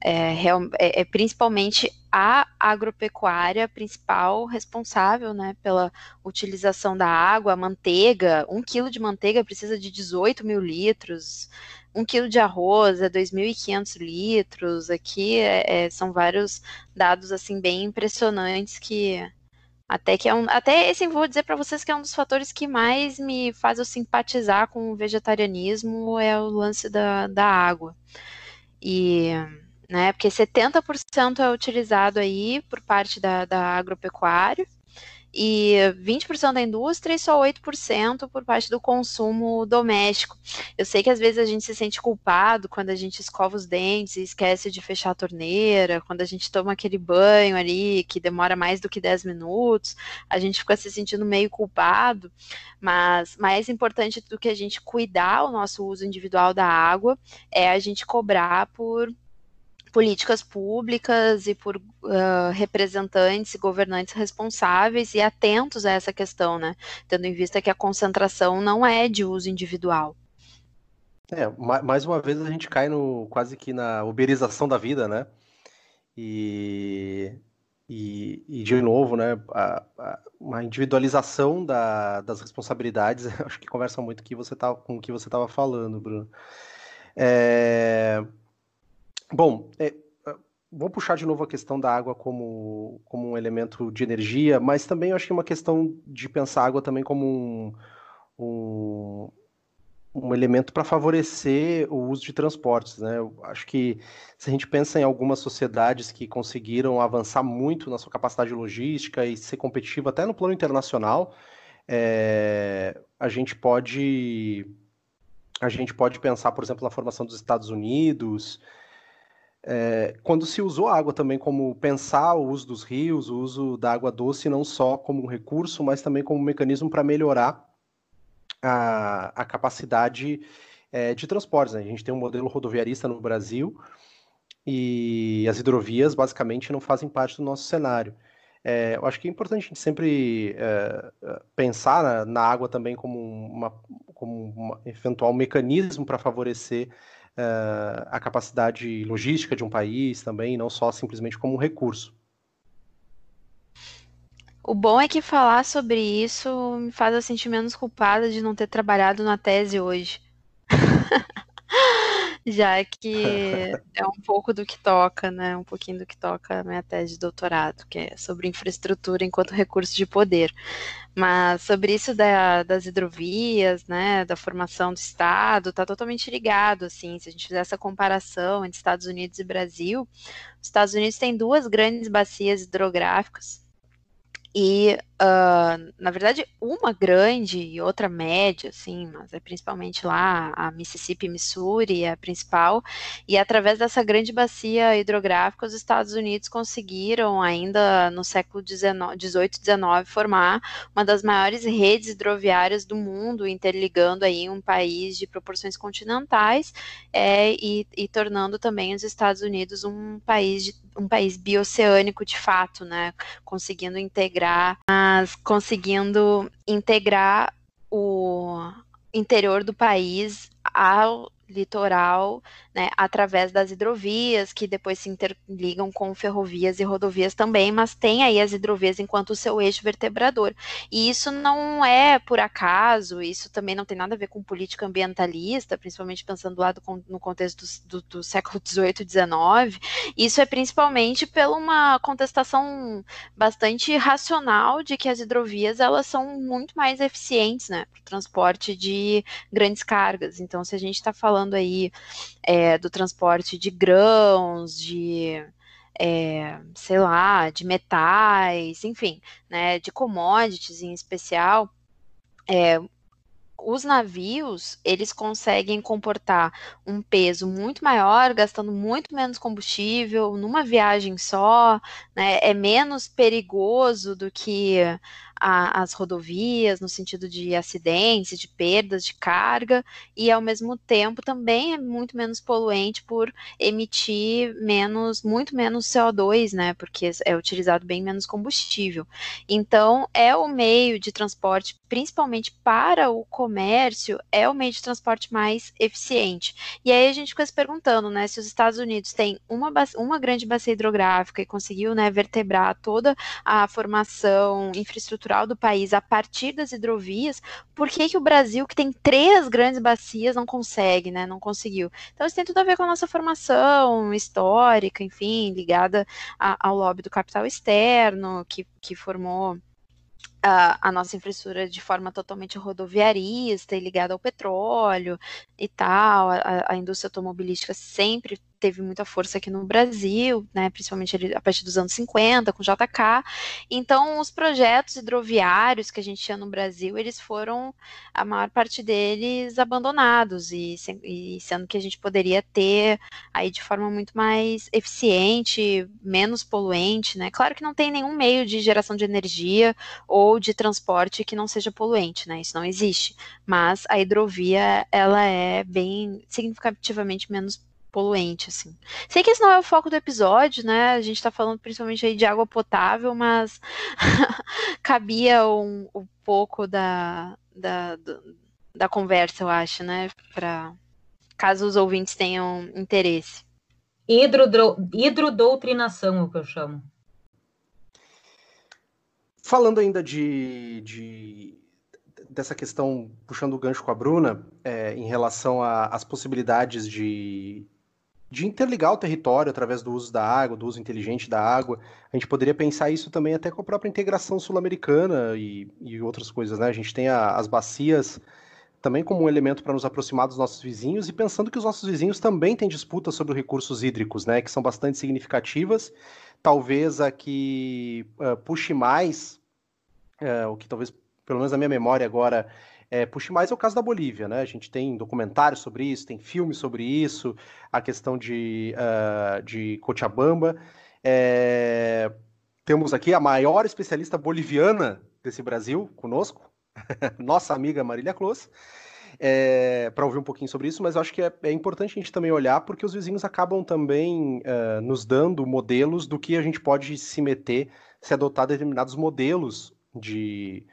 é, é, é principalmente a agropecuária principal responsável, né, pela utilização da água, a manteiga, um quilo de manteiga precisa de 18 mil litros, um quilo de arroz é 2.500 litros, aqui é, é, são vários dados, assim, bem impressionantes que até que é um, até esse vou dizer para vocês que é um dos fatores que mais me faz eu simpatizar com o vegetarianismo é o lance da, da água. E, né, porque 70% é utilizado aí por parte da, da agropecuária, e 20% da indústria e só 8% por parte do consumo doméstico. Eu sei que às vezes a gente se sente culpado quando a gente escova os dentes e esquece de fechar a torneira, quando a gente toma aquele banho ali que demora mais do que 10 minutos, a gente fica se sentindo meio culpado, mas mais importante do que a gente cuidar o nosso uso individual da água é a gente cobrar por políticas públicas e por uh, representantes e governantes responsáveis e atentos a essa questão, né? Tendo em vista que a concentração não é de uso individual. É, mais uma vez a gente cai no quase que na uberização da vida, né? E, e, e de novo, né, a, a, uma individualização da, das responsabilidades, [laughs] acho que conversa muito tá, com o que você estava falando, Bruno. É, Bom, é, vou puxar de novo a questão da água como, como um elemento de energia, mas também acho que é uma questão de pensar a água também como um, um, um elemento para favorecer o uso de transportes. Né? Eu acho que se a gente pensa em algumas sociedades que conseguiram avançar muito na sua capacidade logística e ser competitiva até no plano internacional, é, a gente pode a gente pode pensar, por exemplo, na formação dos Estados Unidos, é, quando se usou a água também como pensar o uso dos rios, o uso da água doce, não só como um recurso, mas também como um mecanismo para melhorar a, a capacidade é, de transportes. Né? A gente tem um modelo rodoviarista no Brasil e as hidrovias basicamente não fazem parte do nosso cenário. É, eu acho que é importante a gente sempre é, pensar na, na, água também como, uma, como um eventual mecanismo para favorecer uh, a capacidade logística de um país também, não só simplesmente como um recurso. O bom é que falar sobre isso me faz eu sentir menos culpada de não ter trabalhado na tese hoje. [laughs] já que é um pouco do que toca, né? Um pouquinho do que toca a minha tese de doutorado, que é sobre infraestrutura enquanto recurso de poder. Mas sobre isso da, das hidrovias, né, da formação do Estado, está totalmente ligado, assim, se a gente fizer essa comparação entre Estados Unidos e Brasil, os Estados Unidos têm duas grandes bacias hidrográficas, e, uh, na verdade, uma grande e outra média, assim, mas é principalmente lá a Mississippi, Missouri, é a principal. E através dessa grande bacia hidrográfica, os Estados Unidos conseguiram, ainda no século XVIII, XIX, formar uma das maiores redes hidroviárias do mundo, interligando aí um país de proporções continentais é, e, e tornando também os Estados Unidos um país de um país bioceânico de fato, né? Conseguindo integrar, mas conseguindo integrar o interior do país ao litoral, né, através das hidrovias, que depois se interligam com ferrovias e rodovias também, mas tem aí as hidrovias enquanto seu eixo vertebrador. E isso não é por acaso, isso também não tem nada a ver com política ambientalista, principalmente pensando lá do, no contexto do, do, do século XVIII e XIX, isso é principalmente pela uma contestação bastante racional de que as hidrovias elas são muito mais eficientes, né, para o transporte de grandes cargas. Então, se a gente está falando aí é, do transporte de grãos, de é, sei lá, de metais, enfim, né, de commodities em especial, é, os navios, eles conseguem comportar um peso muito maior, gastando muito menos combustível numa viagem só, né? É menos perigoso do que a, as rodovias, no sentido de acidentes, de perdas de carga, e ao mesmo tempo também é muito menos poluente por emitir menos, muito menos CO2, né? Porque é utilizado bem menos combustível. Então, é o meio de transporte, principalmente para o comércio, é o meio de transporte mais eficiente. E aí a gente fica se perguntando, né, se os Estados Unidos têm uma, uma grande bacia hidrográfica e conseguiu, né, vertebrar toda a formação infraestrutural estrutural do país a partir das hidrovias, por que, que o Brasil, que tem três grandes bacias, não consegue, né? Não conseguiu. Então, isso tem tudo a ver com a nossa formação histórica, enfim, ligada a, ao lobby do capital externo, que, que formou a, a, nossa infraestrutura de forma totalmente rodoviarista e ligada ao petróleo e tal. A, a indústria automobilística sempre teve muita força aqui no Brasil, né, principalmente a partir dos anos 50, com JK. Então, os projetos hidroviários que a gente tinha no Brasil, eles foram, a maior parte deles, abandonados, e, e sendo que a gente poderia ter aí de forma muito mais eficiente, menos poluente, né? Claro que não tem nenhum meio de geração de energia ou de transporte que não seja poluente, né? Isso não existe. Mas a hidrovia, ela é bem significativamente menos poluente, assim. Sei que esse não é o foco do episódio, né? A gente tá falando principalmente aí de água potável, mas [laughs] cabia um, um pouco da, da, da conversa, eu acho, né? Para caso os ouvintes tenham interesse. Hidrodro, hidrodoutrinação, é o que eu chamo. Falando ainda de, de dessa questão, puxando o gancho com a Bruna, é, em relação às possibilidades de, de interligar o território através do uso da água, do uso inteligente da água. A gente poderia pensar isso também até com a própria integração sul-americana e, e, outras coisas, né? A gente tem a, as bacias também como um elemento para nos aproximar dos nossos vizinhos e pensando que os nossos vizinhos também têm disputas sobre recursos hídricos, né? Que são bastante significativas. Talvez a que uh, puxe mais, uh, o que talvez, pelo menos na minha memória agora, é, puxe mais é o caso da Bolívia, né? A gente tem documentários sobre isso, tem filmes sobre isso, a questão de, uh, de Cochabamba. É, temos aqui a maior especialista boliviana desse Brasil conosco, [laughs] nossa amiga Marília Close, é, para ouvir um pouquinho sobre isso, mas eu acho que é, é, importante a gente também olhar, porque os vizinhos acabam também uh, nos dando modelos do que a gente pode se meter se adotar determinados modelos de,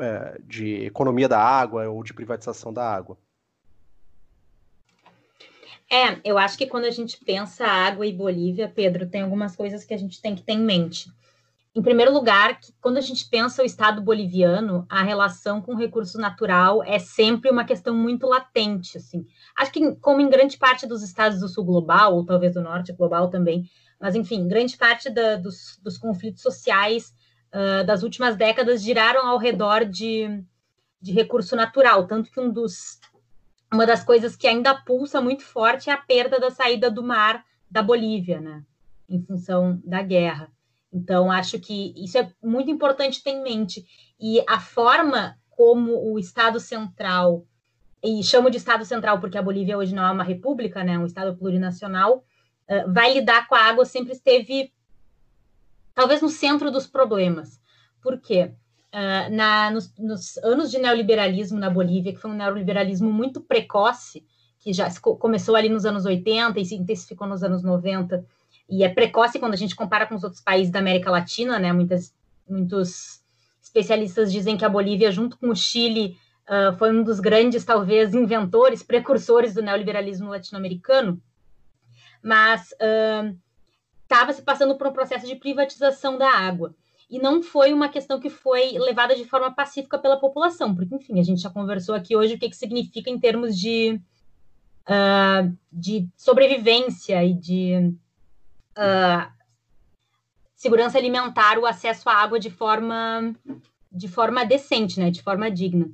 é, de economia da água ou de privatização da água. É, eu acho que quando a gente pensa água e Bolívia, Pedro, tem algumas coisas que a gente tem que ter em mente. Em primeiro lugar, que quando a gente pensa o Estado boliviano, a relação com o recurso natural é sempre uma questão muito latente, assim. Acho que, como em grande parte dos estados do sul global, ou talvez do norte global também, mas, enfim, grande parte da, dos, dos conflitos sociais uh, das últimas décadas giraram ao redor de, de recurso natural, tanto que um dos, uma das coisas que ainda pulsa muito forte é a perda da saída do mar da Bolívia, né, em função da guerra. Então, acho que isso é muito importante ter em mente. E a forma como o Estado Central, e chamo de Estado Central porque a Bolívia hoje não é uma república, né, é um Estado plurinacional, uh, vai lidar com a água sempre esteve talvez no centro dos problemas. Por quê? Uh, na, nos, nos, anos de neoliberalismo na Bolívia, que foi um neoliberalismo muito precoce, que já começou ali nos anos 80 e se intensificou nos anos 90, e é precoce quando a gente compara com os outros países da América Latina, né? Muitas, muitos especialistas dizem que a Bolívia, junto com o Chile, uh, foi um dos grandes, talvez, inventores, precursores do neoliberalismo latino-americano. Mas uh, estava se passando por um processo de privatização da água. E não foi uma questão que foi levada de forma pacífica pela população, porque, enfim, a gente já conversou aqui hoje o que, que significa em termos de, uh, de sobrevivência e de uh, segurança alimentar, o acesso à água de forma, de forma decente, né, de forma digna.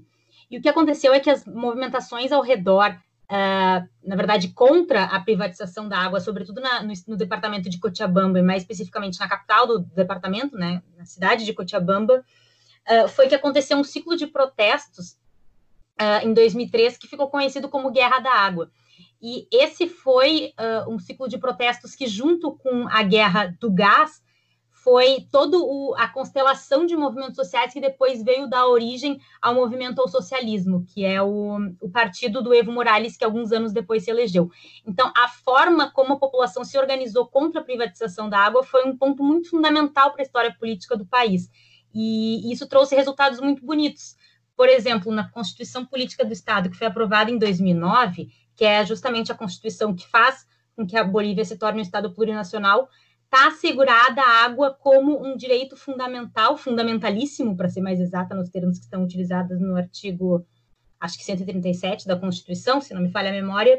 E o que aconteceu é que as movimentações ao redor uh, na verdade, contra a privatização da água, sobretudo na, no, no, departamento de Cochabamba, e mais especificamente na capital do departamento, né, na cidade de Cochabamba, uh, foi que aconteceu um ciclo de protestos uh, em 2003 que ficou conhecido como Guerra da Água. E esse foi um ciclo de protestos que, junto com a Guerra do Gás, foi toda a constelação de movimentos sociais que depois veio dar origem ao movimento ao socialismo, que é o, o partido do Evo Morales, que alguns anos depois se elegeu. Então, a forma como a população se organizou contra a privatização da água foi um ponto muito fundamental para a história política do país. E isso trouxe resultados muito bonitos. Por exemplo, na Constituição Política do Estado, que foi aprovada em 2009, que é justamente a Constituição que faz com que a Bolívia se torne um Estado plurinacional, está assegurada a água como um direito fundamental, fundamentalíssimo, para ser mais exata nos termos que estão utilizados no artigo, acho que 137 da Constituição, se não me falha a memória,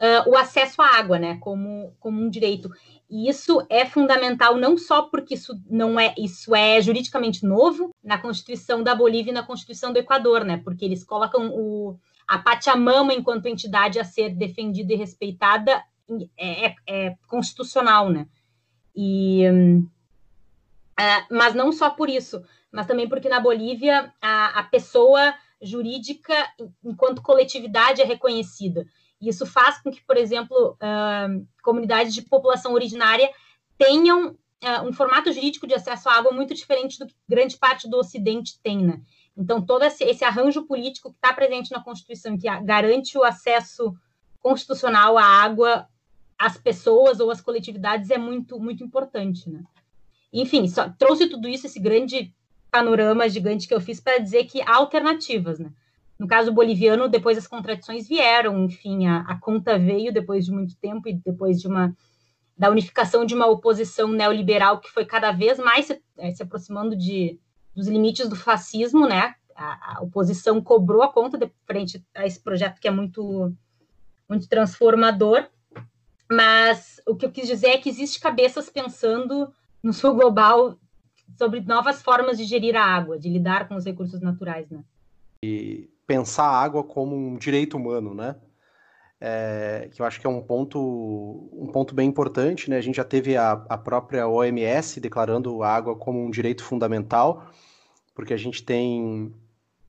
uh, o acesso à água, né, como, como um direito. E isso é fundamental não só porque isso não é isso é juridicamente novo na Constituição da Bolívia e na Constituição do Equador, né, porque eles colocam o a Pachamama enquanto entidade a ser defendida e respeitada é, é, é constitucional, né? E, uh, mas não só por isso, mas também porque na Bolívia a, a pessoa jurídica, enquanto coletividade, é reconhecida. E isso faz com que, por exemplo, uh, comunidades de população originária tenham uh, um formato jurídico de acesso à água muito diferente do que grande parte do Ocidente tem, né? Então, todo esse, esse arranjo político que está presente na Constituição, que garante o acesso constitucional à água as pessoas ou as coletividades é muito, muito importante, né? Enfim, só trouxe tudo isso, esse grande panorama gigante que eu fiz para dizer que há alternativas, né? No caso boliviano, depois as contradições vieram, enfim, a, a conta veio depois de muito tempo e depois de uma da unificação de uma oposição neoliberal que foi cada vez mais se, é, se aproximando de, dos limites do fascismo, né? A, a, oposição cobrou a conta de frente a esse projeto que é muito, muito transformador. Mas o que eu quis dizer é que existe cabeças pensando no sul global sobre novas formas de gerir a água, de lidar com os recursos naturais, né? E pensar a água como um direito humano, né? É, que eu acho que é um ponto, um ponto bem importante, né? A gente já teve a, a própria OMS declarando a água como um direito fundamental, porque a gente tem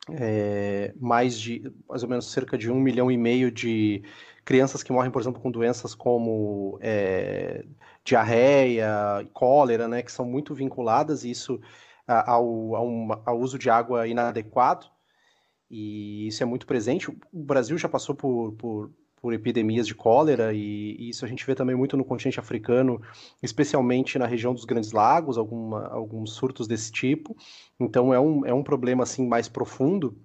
é, mais de, mais ou menos cerca de um milhão e meio de crianças que morrem, por exemplo, com doenças como é, diarreia, cólera, né, que são muito vinculadas isso ao, ao, ao, uso de água inadequado, e isso é muito presente. O Brasil já passou por, por, por epidemias de cólera, e, e, isso a gente vê também muito no continente africano, especialmente na região dos Grandes Lagos, alguma, alguns surtos desse tipo. Então é um, é um problema assim mais profundo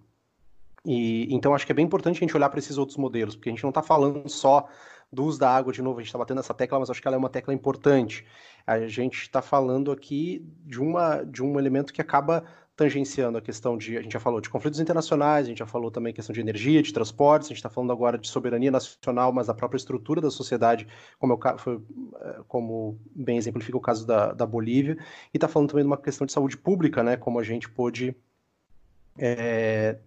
e, então acho que é bem importante a gente olhar para esses outros modelos, porque a gente não está falando só do uso da água de novo, a gente está batendo essa tecla, mas acho que ela é uma tecla importante. A gente está falando aqui de, uma, de um elemento que acaba tangenciando a questão de, a gente já falou de conflitos internacionais, a gente já falou também questão de energia, de transportes, a gente está falando agora de soberania nacional, mas da própria estrutura da sociedade, como, é foi, é, como bem exemplifica o caso da, da Bolívia, e está falando também de uma questão de saúde pública, né, como a gente pôde é,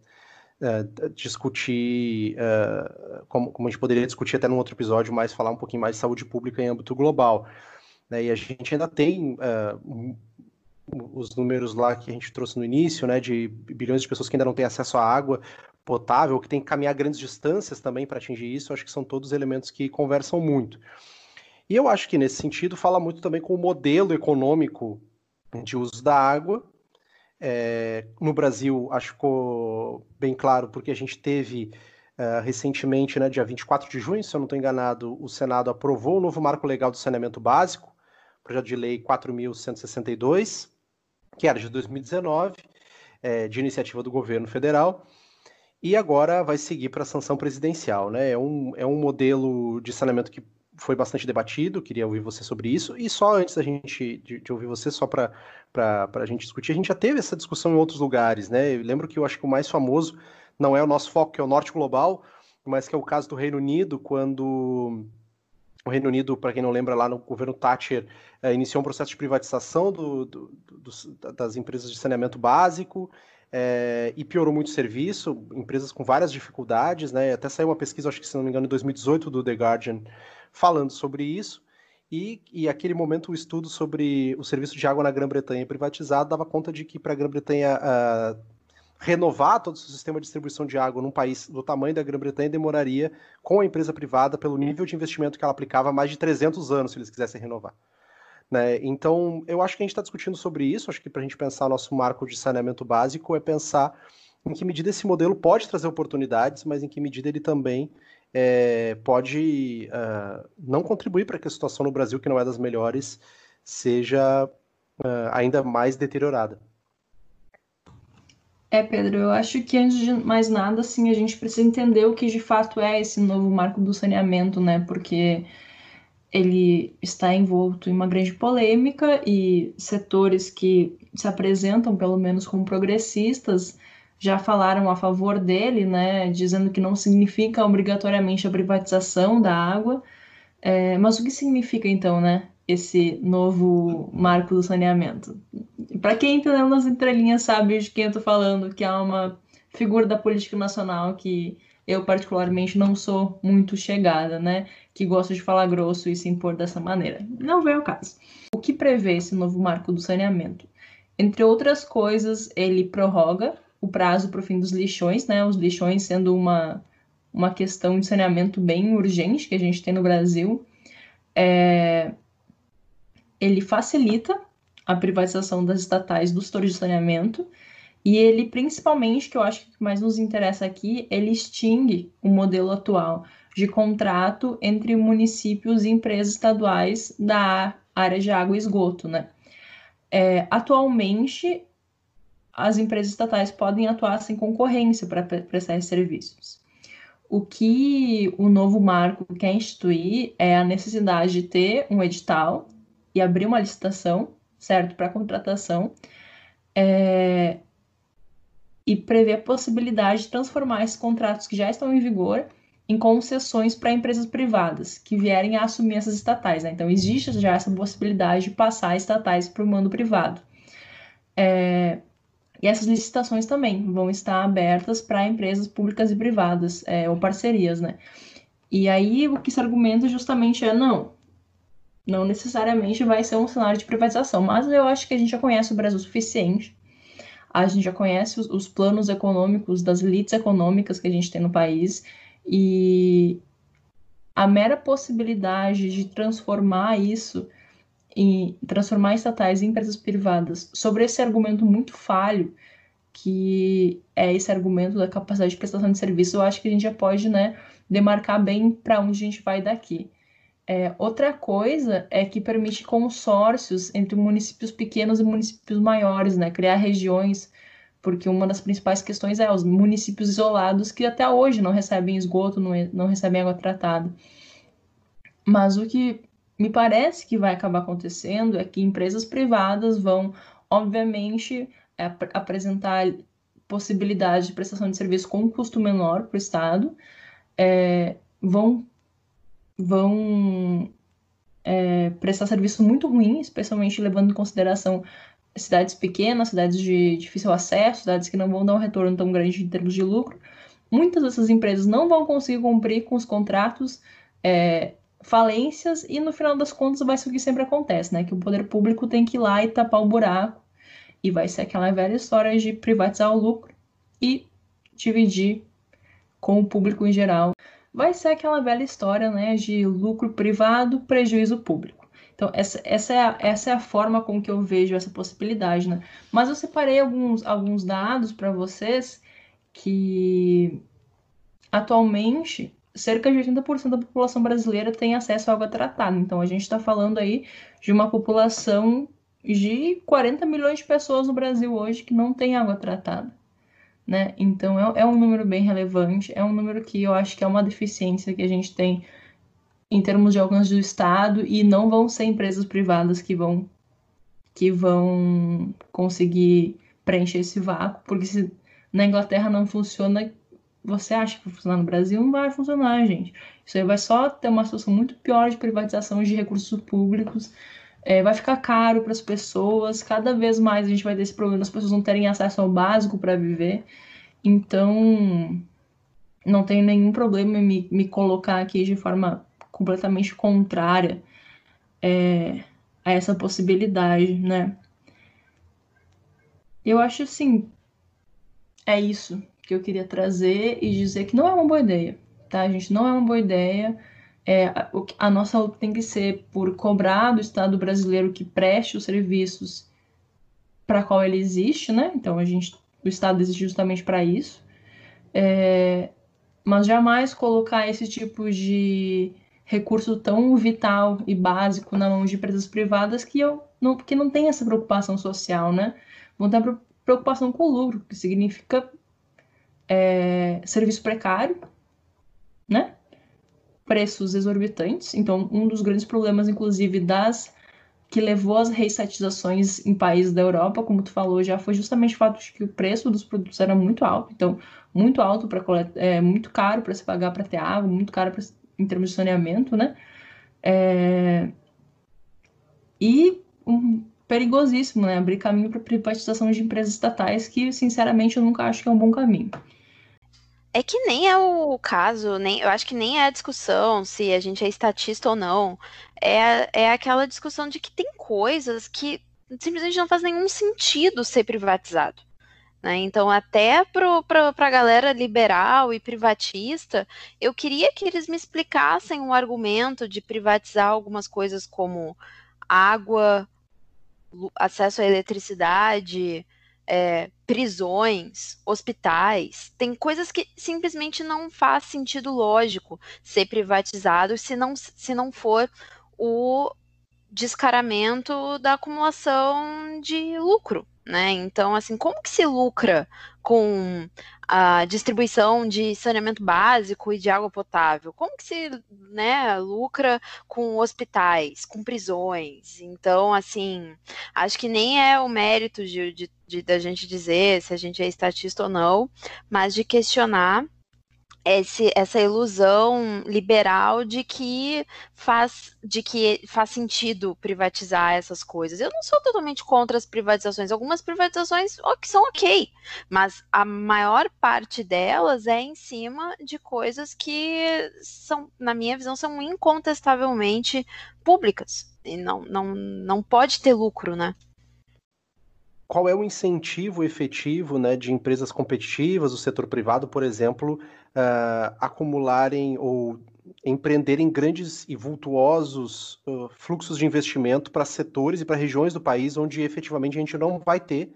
uh, discutir, uh, como, como, a gente poderia discutir até num outro episódio, mas falar um pouquinho mais de saúde pública em âmbito global. Né? E a gente ainda tem uh, os números lá que a gente trouxe no início, né, de bilhões de pessoas que ainda não têm acesso à água potável, que tem que caminhar grandes distâncias também para atingir isso, acho que são todos elementos que conversam muito. E eu acho que nesse sentido fala muito também com o modelo econômico de uso da água, é, no Brasil, acho que ficou bem claro, porque a gente teve uh, recentemente, né, dia 24 de junho, se eu não estou enganado, o Senado aprovou o novo marco legal do saneamento básico, projeto de lei 4.162, que era de 2019, é, de iniciativa do governo federal, e agora vai seguir para a sanção presidencial. Né? É, um, é um modelo de saneamento que foi bastante debatido, queria ouvir você sobre isso. E só antes da gente de, de ouvir você, só para a gente discutir, a gente já teve essa discussão em outros lugares, né? Eu lembro que eu acho que o mais famoso não é o nosso foco, que é o norte global, mas que é o caso do Reino Unido, quando o Reino Unido, para quem não lembra, lá no governo Thatcher, é, iniciou um processo de privatização do, do, do, das empresas de saneamento básico, é, e piorou muito o serviço, empresas com várias dificuldades, né? Até saiu uma pesquisa, acho que se não me engano, em 2018 do The Guardian, falando sobre isso. E, e aquele momento o estudo sobre o serviço de água na Grã-Bretanha privatizado dava conta de que para a Grã-Bretanha uh, renovar todo o sistema de distribuição de água num país do tamanho da Grã-Bretanha demoraria, com a empresa privada, pelo nível de investimento que ela aplicava, mais de 300 anos se eles quisessem renovar. Né? Então, eu acho que a gente está discutindo sobre isso. Acho que para a gente pensar nosso marco de saneamento básico é pensar em que medida esse modelo pode trazer oportunidades, mas em que medida ele também é, pode uh, não contribuir para que a situação no Brasil, que não é das melhores, seja uh, ainda mais deteriorada. É, Pedro, eu acho que antes de mais nada, assim, a gente precisa entender o que de fato é esse novo marco do saneamento, né? Porque ele está envolto em uma grande polêmica e setores que se apresentam, pelo menos, como progressistas, já falaram a favor dele, né, dizendo que não significa obrigatoriamente a privatização da água. É, mas o que significa, então, né, esse novo marco do saneamento? Para quem entendeu nas entrelinhas sabe de quem eu estou falando, que é uma figura da política nacional que eu particularmente não sou muito chegada, né? Que gosta de falar grosso e se impor dessa maneira. Não veio o caso. O que prevê esse novo marco do saneamento? Entre outras coisas, ele prorroga o prazo para o fim dos lixões, né? Os lixões sendo uma, uma questão de saneamento bem urgente que a gente tem no Brasil. É... Ele facilita a privatização das estatais dos setores de saneamento e ele, principalmente, que eu acho que mais nos interessa aqui, ele extingue o modelo atual de contrato entre municípios e empresas estaduais da área de água e esgoto, né? É, atualmente, as empresas estatais podem atuar sem concorrência para prestar serviços. O que o novo marco quer instituir é a necessidade de ter um edital e abrir uma licitação, certo, para contratação, é, e prevê a possibilidade de transformar esses contratos que já estão em vigor em concessões para empresas privadas que vierem a assumir essas estatais. Né? Então, existe já essa possibilidade de passar estatais para o mando privado. É... E essas licitações também vão estar abertas para empresas públicas e privadas, é, ou parcerias, né? E aí o que se argumenta justamente é não, não necessariamente vai ser um cenário de privatização, mas eu acho que a gente já conhece o Brasil o suficiente a gente já conhece os, os planos econômicos das elites econômicas que a gente tem no país e a mera possibilidade de transformar isso em transformar estatais em empresas privadas sobre esse argumento muito falho que é esse argumento da capacidade de prestação de serviço, eu acho que a gente já pode, né, demarcar bem para onde a gente vai daqui. É, outra coisa é que permite consórcios entre municípios pequenos e municípios maiores, né? Criar regiões, porque uma das principais questões é os municípios isolados que até hoje não recebem esgoto, não, não recebem água tratada. Mas o que me parece que vai acabar acontecendo é que empresas privadas vão, obviamente, ap apresentar possibilidade de prestação de serviço com um custo menor para o Estado, é, vão vão é, prestar serviço muito ruim, especialmente levando em consideração cidades pequenas, cidades de difícil acesso, cidades que não vão dar um retorno tão grande em termos de lucro. Muitas dessas empresas não vão conseguir cumprir com os contratos, é, falências, e no final das contas vai ser o que sempre acontece, né? Que o poder público tem que ir lá e tapar o buraco, e vai ser aquela velha história de privatizar o lucro e dividir com o público em geral vai ser aquela velha história né, de lucro privado, prejuízo público. Então, essa, essa, é a, essa é a forma com que eu vejo essa possibilidade. Né? Mas eu separei alguns, alguns dados para vocês que atualmente cerca de 80% da população brasileira tem acesso à água tratada. Então, a gente está falando aí de uma população de 40 milhões de pessoas no Brasil hoje que não tem água tratada né? Então é, é um número bem relevante, é um número que eu acho que é uma deficiência que a gente tem em termos de alcance do Estado e não vão ser empresas privadas que vão que vão conseguir preencher esse vácuo, porque se na Inglaterra não funciona, você acha que vai funcionar no Brasil? Não vai funcionar, gente. Isso aí vai só ter uma situação muito pior de privatização de recursos públicos é, vai ficar caro para as pessoas, cada vez mais a gente vai ter esse problema das pessoas não terem acesso ao básico para viver. Então, não tenho nenhum problema em me, me colocar aqui de forma completamente contrária é, a essa possibilidade, né? Eu acho assim, é isso que eu queria trazer e dizer que não é uma boa ideia, tá, gente? Não é uma boa ideia. É, a, a nossa luta tem que ser por cobrar do Estado brasileiro que preste os serviços para qual ele existe, né? Então a gente, o Estado existe justamente para isso. É, mas jamais colocar esse tipo de recurso tão vital e básico na mão de empresas privadas que, eu não, que não tem essa preocupação social, né? Vão ter preocupação com o lucro, que significa é, serviço precário, né? Preços exorbitantes. Então, um dos grandes problemas, inclusive, das que levou às reestatizações em países da Europa, como tu falou, já foi justamente o fato de que o preço dos produtos era muito alto. Então, muito alto para é, muito caro para se pagar para ter água, muito caro pra, em termos de saneamento, né? É, e um, perigosíssimo, né? Abrir caminho para privatização de empresas estatais, que sinceramente eu nunca acho que é um bom caminho. É que nem é o caso, nem, eu acho que nem é a discussão se a gente é estatista ou não. É, é aquela discussão de que tem coisas que simplesmente não faz nenhum sentido ser privatizado. Né? Então, até para a galera liberal e privatista, eu queria que eles me explicassem um argumento de privatizar algumas coisas como água, acesso à eletricidade, é, prisões, hospitais, tem coisas que simplesmente não faz sentido lógico ser privatizado se não, se não for o descaramento da acumulação de lucro né? Então, assim, como que se lucra com a distribuição de saneamento básico e de água potável? Como que se, né, lucra com hospitais, com prisões? Então, assim, acho que nem é o mérito de, de, de da gente dizer se a gente é estatista ou não, mas de questionar esse, essa ilusão liberal de que faz de que faz sentido privatizar essas coisas. Eu não sou totalmente contra as privatizações. Algumas privatizações que são ok, mas a maior parte delas é em cima de coisas que são, na minha visão, são incontestavelmente públicas e não não, não pode ter lucro, né? qual é o incentivo efetivo né, de empresas competitivas, do setor privado, por exemplo, uh, acumularem ou empreenderem grandes e vultuosos uh, fluxos de investimento para setores e para regiões do país onde efetivamente a gente não vai ter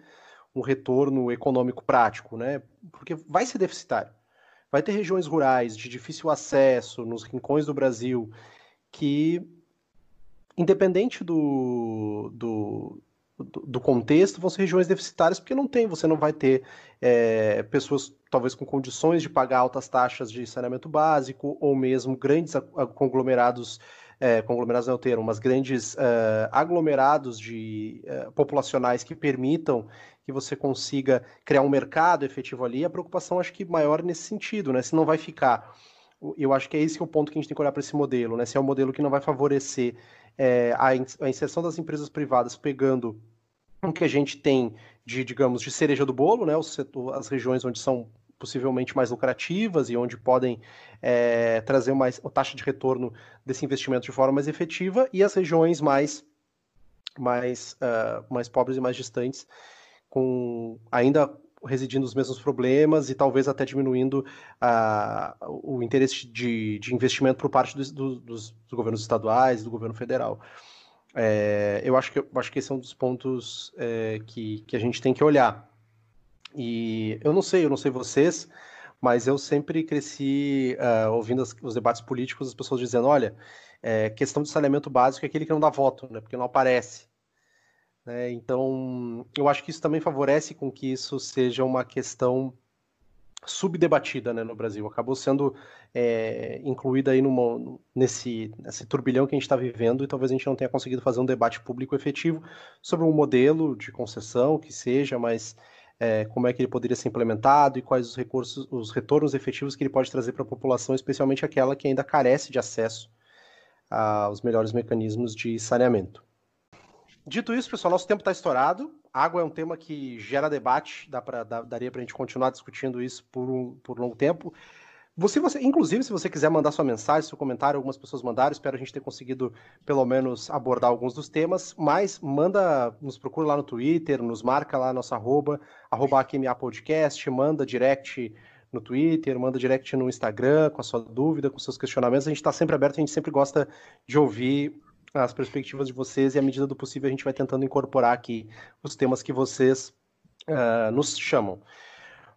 um retorno econômico prático, né? Porque vai ser deficitário. Vai ter regiões rurais de difícil acesso nos rincões do Brasil que, independente do, do, do, contexto vão ser regiões deficitárias, porque não tem, você não vai ter é, pessoas talvez com condições de pagar altas taxas de saneamento básico, ou mesmo grandes conglomerados, é, conglomerados não é o termo, mas grandes é, aglomerados de é, populacionais que permitam que você consiga criar um mercado efetivo ali, a preocupação acho que maior nesse sentido, né? Se não vai ficar. Eu acho que é esse que é o ponto que a gente tem que olhar para esse modelo, né? Se é um modelo que não vai favorecer é, a, a inserção das empresas privadas pegando o que a gente tem de, digamos, de cereja do bolo, né, setor, as regiões onde são possivelmente mais lucrativas e onde podem é, trazer mais a taxa de retorno desse investimento de forma mais efetiva, e as regiões mais, mais, uh, mais pobres e mais distantes, com ainda residindo os mesmos problemas e talvez até diminuindo uh, o interesse de, de investimento por parte dos, dos, dos, governos estaduais, do governo federal. É, eu, acho que, eu acho que esse é um dos pontos é, que, que a gente tem que olhar. E eu não sei, eu não sei vocês, mas eu sempre cresci uh, ouvindo as, os debates políticos, as pessoas dizendo, olha, é, questão de saneamento básico é aquele que não dá voto, né, porque não aparece. Né? Então, eu acho que isso também favorece com que isso seja uma questão subdebatida né, no Brasil. Acabou sendo é, incluída aí numa, nesse, nesse turbilhão que a gente está vivendo e talvez a gente não tenha conseguido fazer um debate público efetivo sobre um modelo de concessão que seja, mas é, como é que ele poderia ser implementado e quais os recursos, os retornos efetivos que ele pode trazer para a população, especialmente aquela que ainda carece de acesso aos melhores mecanismos de saneamento. Dito isso, pessoal, nosso tempo está estourado. Água é um tema que gera debate, dá pra, dá, daria para a gente continuar discutindo isso por um, por longo tempo. Você, você, inclusive, se você quiser mandar sua mensagem, seu comentário, algumas pessoas mandaram, espero a gente ter conseguido, pelo menos, abordar alguns dos temas, mas manda, nos procura lá no Twitter, nos marca lá nossa arroba, arroba AQMA Podcast, manda direct no Twitter, manda direct no Instagram com a sua dúvida, com seus questionamentos. A gente está sempre aberto, a gente sempre gosta de ouvir as perspectivas de vocês e, à medida do possível, a gente vai tentando incorporar aqui os temas que vocês uh, nos chamam.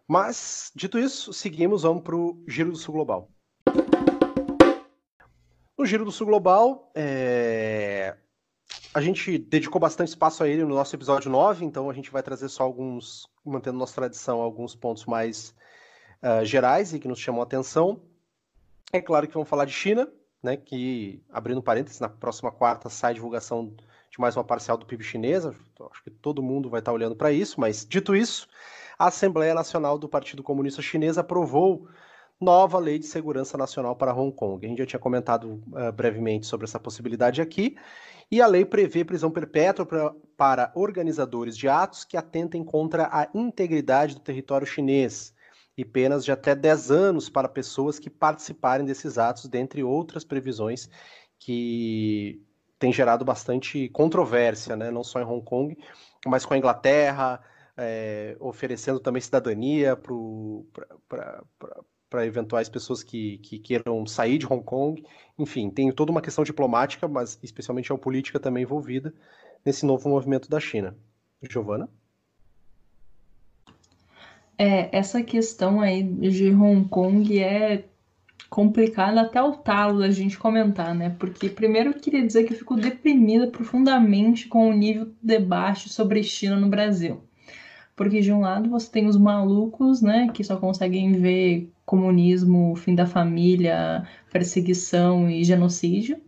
Mas, dito isso, seguimos, vamos para o Giro do Sul Global. No Giro do Sul Global, é... a gente dedicou bastante espaço a ele no nosso episódio 9, então a gente vai trazer só alguns, mantendo nossa tradição, alguns pontos mais uh, gerais e que nos chamam a atenção. É claro que vamos falar de China, né, que, abrindo parênteses, na próxima quarta sai a divulgação de mais uma parcial do PIB chinesa. Acho que todo mundo vai estar olhando para isso, mas dito isso, a Assembleia Nacional do Partido Comunista Chinês aprovou nova lei de segurança nacional para Hong Kong. A gente já tinha comentado uh, brevemente sobre essa possibilidade aqui. E a lei prevê prisão perpétua pra, para organizadores de atos que atentem contra a integridade do território chinês e penas de até 10 anos para pessoas que participarem desses atos, dentre outras previsões que têm gerado bastante controvérsia, né? não só em Hong Kong, mas com a Inglaterra, é, oferecendo também cidadania para eventuais pessoas que, que queiram sair de Hong Kong. Enfim, tem toda uma questão diplomática, mas especialmente geopolítica também envolvida nesse novo movimento da China. Giovana? É, essa questão aí de Hong Kong é complicada até o talo da gente comentar, né? Porque primeiro eu queria dizer que eu fico deprimida profundamente com o nível do debate sobre China no Brasil. Porque de um lado você tem os malucos, né, que só conseguem ver comunismo, fim da família, perseguição e genocídio.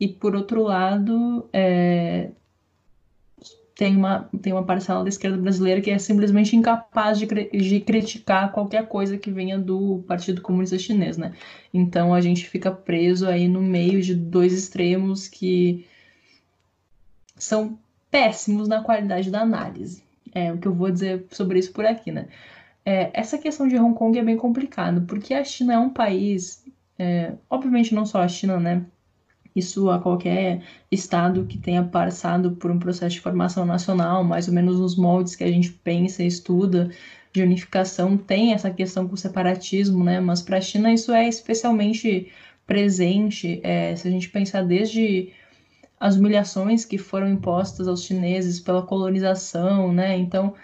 E por outro lado, é, tem uma, tem uma parcela da esquerda brasileira que é simplesmente incapaz de, de criticar qualquer coisa que venha do Partido Comunista Chinês, né? Então a gente fica preso aí no meio de dois extremos que são péssimos na qualidade da análise. É o que eu vou dizer sobre isso por aqui, né? É, essa questão de Hong Kong é bem complicado, porque a China é um país, é, obviamente não só a China, né? Isso a qualquer estado que tenha passado por um processo de formação nacional, mais ou menos nos moldes que a gente pensa e estuda de unificação, tem essa questão com o separatismo, né? Mas para a China isso é especialmente presente, é, se a gente pensar desde as humilhações que foram impostas aos chineses pela colonização, né? Então,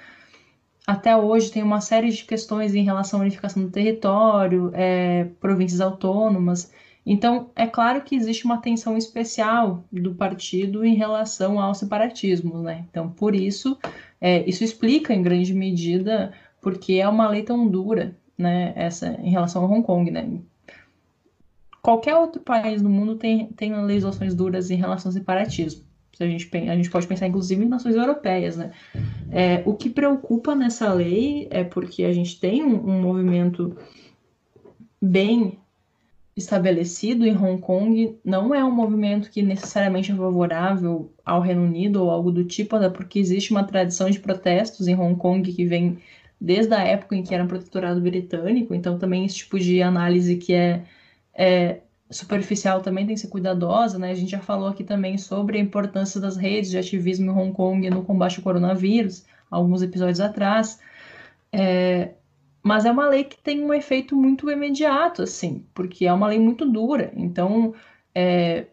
até hoje tem uma série de questões em relação à unificação do território, é, províncias autônomas, então, é claro que existe uma tensão especial do partido em relação ao separatismo, né? Então, por isso, é, isso explica em grande medida porque é uma lei tão dura, né? Essa em relação a Hong Kong, né? Qualquer outro país do mundo tem, tem legislações duras em relação ao separatismo. A gente, a gente pode pensar, inclusive, em nações europeias, né? É, o que preocupa nessa lei é porque a gente tem um, um movimento bem estabelecido em Hong Kong não é um movimento que necessariamente é favorável ao Reino Unido ou algo do tipo, até porque existe uma tradição de protestos em Hong Kong que vem desde a época em que era um protetorado britânico, então também esse tipo de análise que é, é superficial também tem que ser cuidadosa, né? A gente já falou aqui também sobre a importância das redes de ativismo em Hong Kong no combate ao coronavírus, alguns episódios atrás. É, mas é uma lei que tem um efeito muito imediato, assim, porque é uma lei muito dura. Então, é,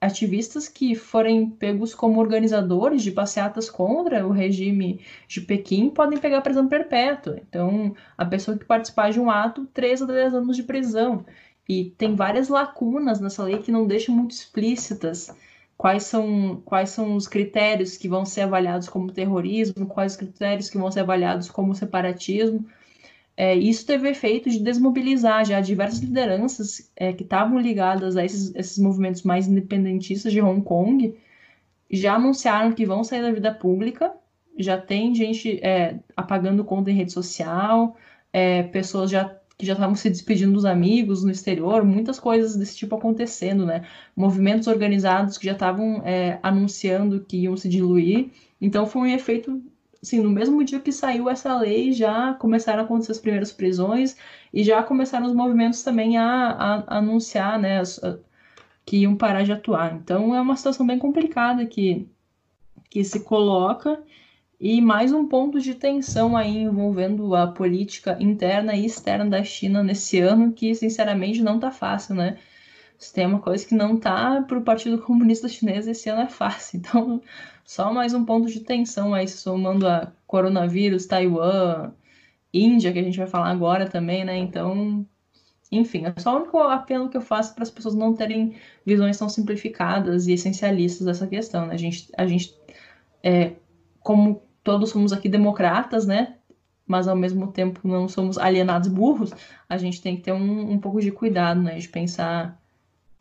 ativistas que forem pegos como organizadores de passeatas contra o regime de Pequim podem pegar prisão perpétua. Então, a pessoa que participar de um ato, 3 a 10 anos de prisão. E tem várias lacunas nessa lei que não deixam muito explícitas quais são, quais são os critérios que vão ser avaliados como terrorismo, quais os critérios que vão ser avaliados como separatismo. É, isso teve efeito de desmobilizar já diversas lideranças é, que estavam ligadas a esses, esses movimentos mais independentistas de Hong Kong, já anunciaram que vão sair da vida pública, já tem gente é, apagando conta em rede social, é, pessoas já que já estavam se despedindo dos amigos no exterior, muitas coisas desse tipo acontecendo, né? Movimentos organizados que já estavam é, anunciando que iam se diluir. Então foi um efeito, assim, no mesmo dia que saiu essa lei, já começaram a acontecer as primeiras prisões e já começaram os movimentos também a, a, a anunciar, né, a, que iam parar de atuar. Então é uma situação bem complicada que, que se coloca e mais um ponto de tensão aí envolvendo a política interna e externa da China nesse ano, que sinceramente não tá fácil, né? Se tem uma coisa que não tá para o Partido Comunista Chinês esse ano é fácil. [laughs] Então, só mais um ponto de tensão aí, somando a coronavírus, Taiwan, Índia, que a gente vai falar agora também, né? Então, enfim, é só o único apelo que eu faço para as pessoas não terem visões tão simplificadas e essencialistas dessa questão, né? A gente, a gente é, como todos somos aqui democratas, né? Mas ao mesmo tempo não somos alienados burros, a gente tem que ter um, um pouco de cuidado, né? De pensar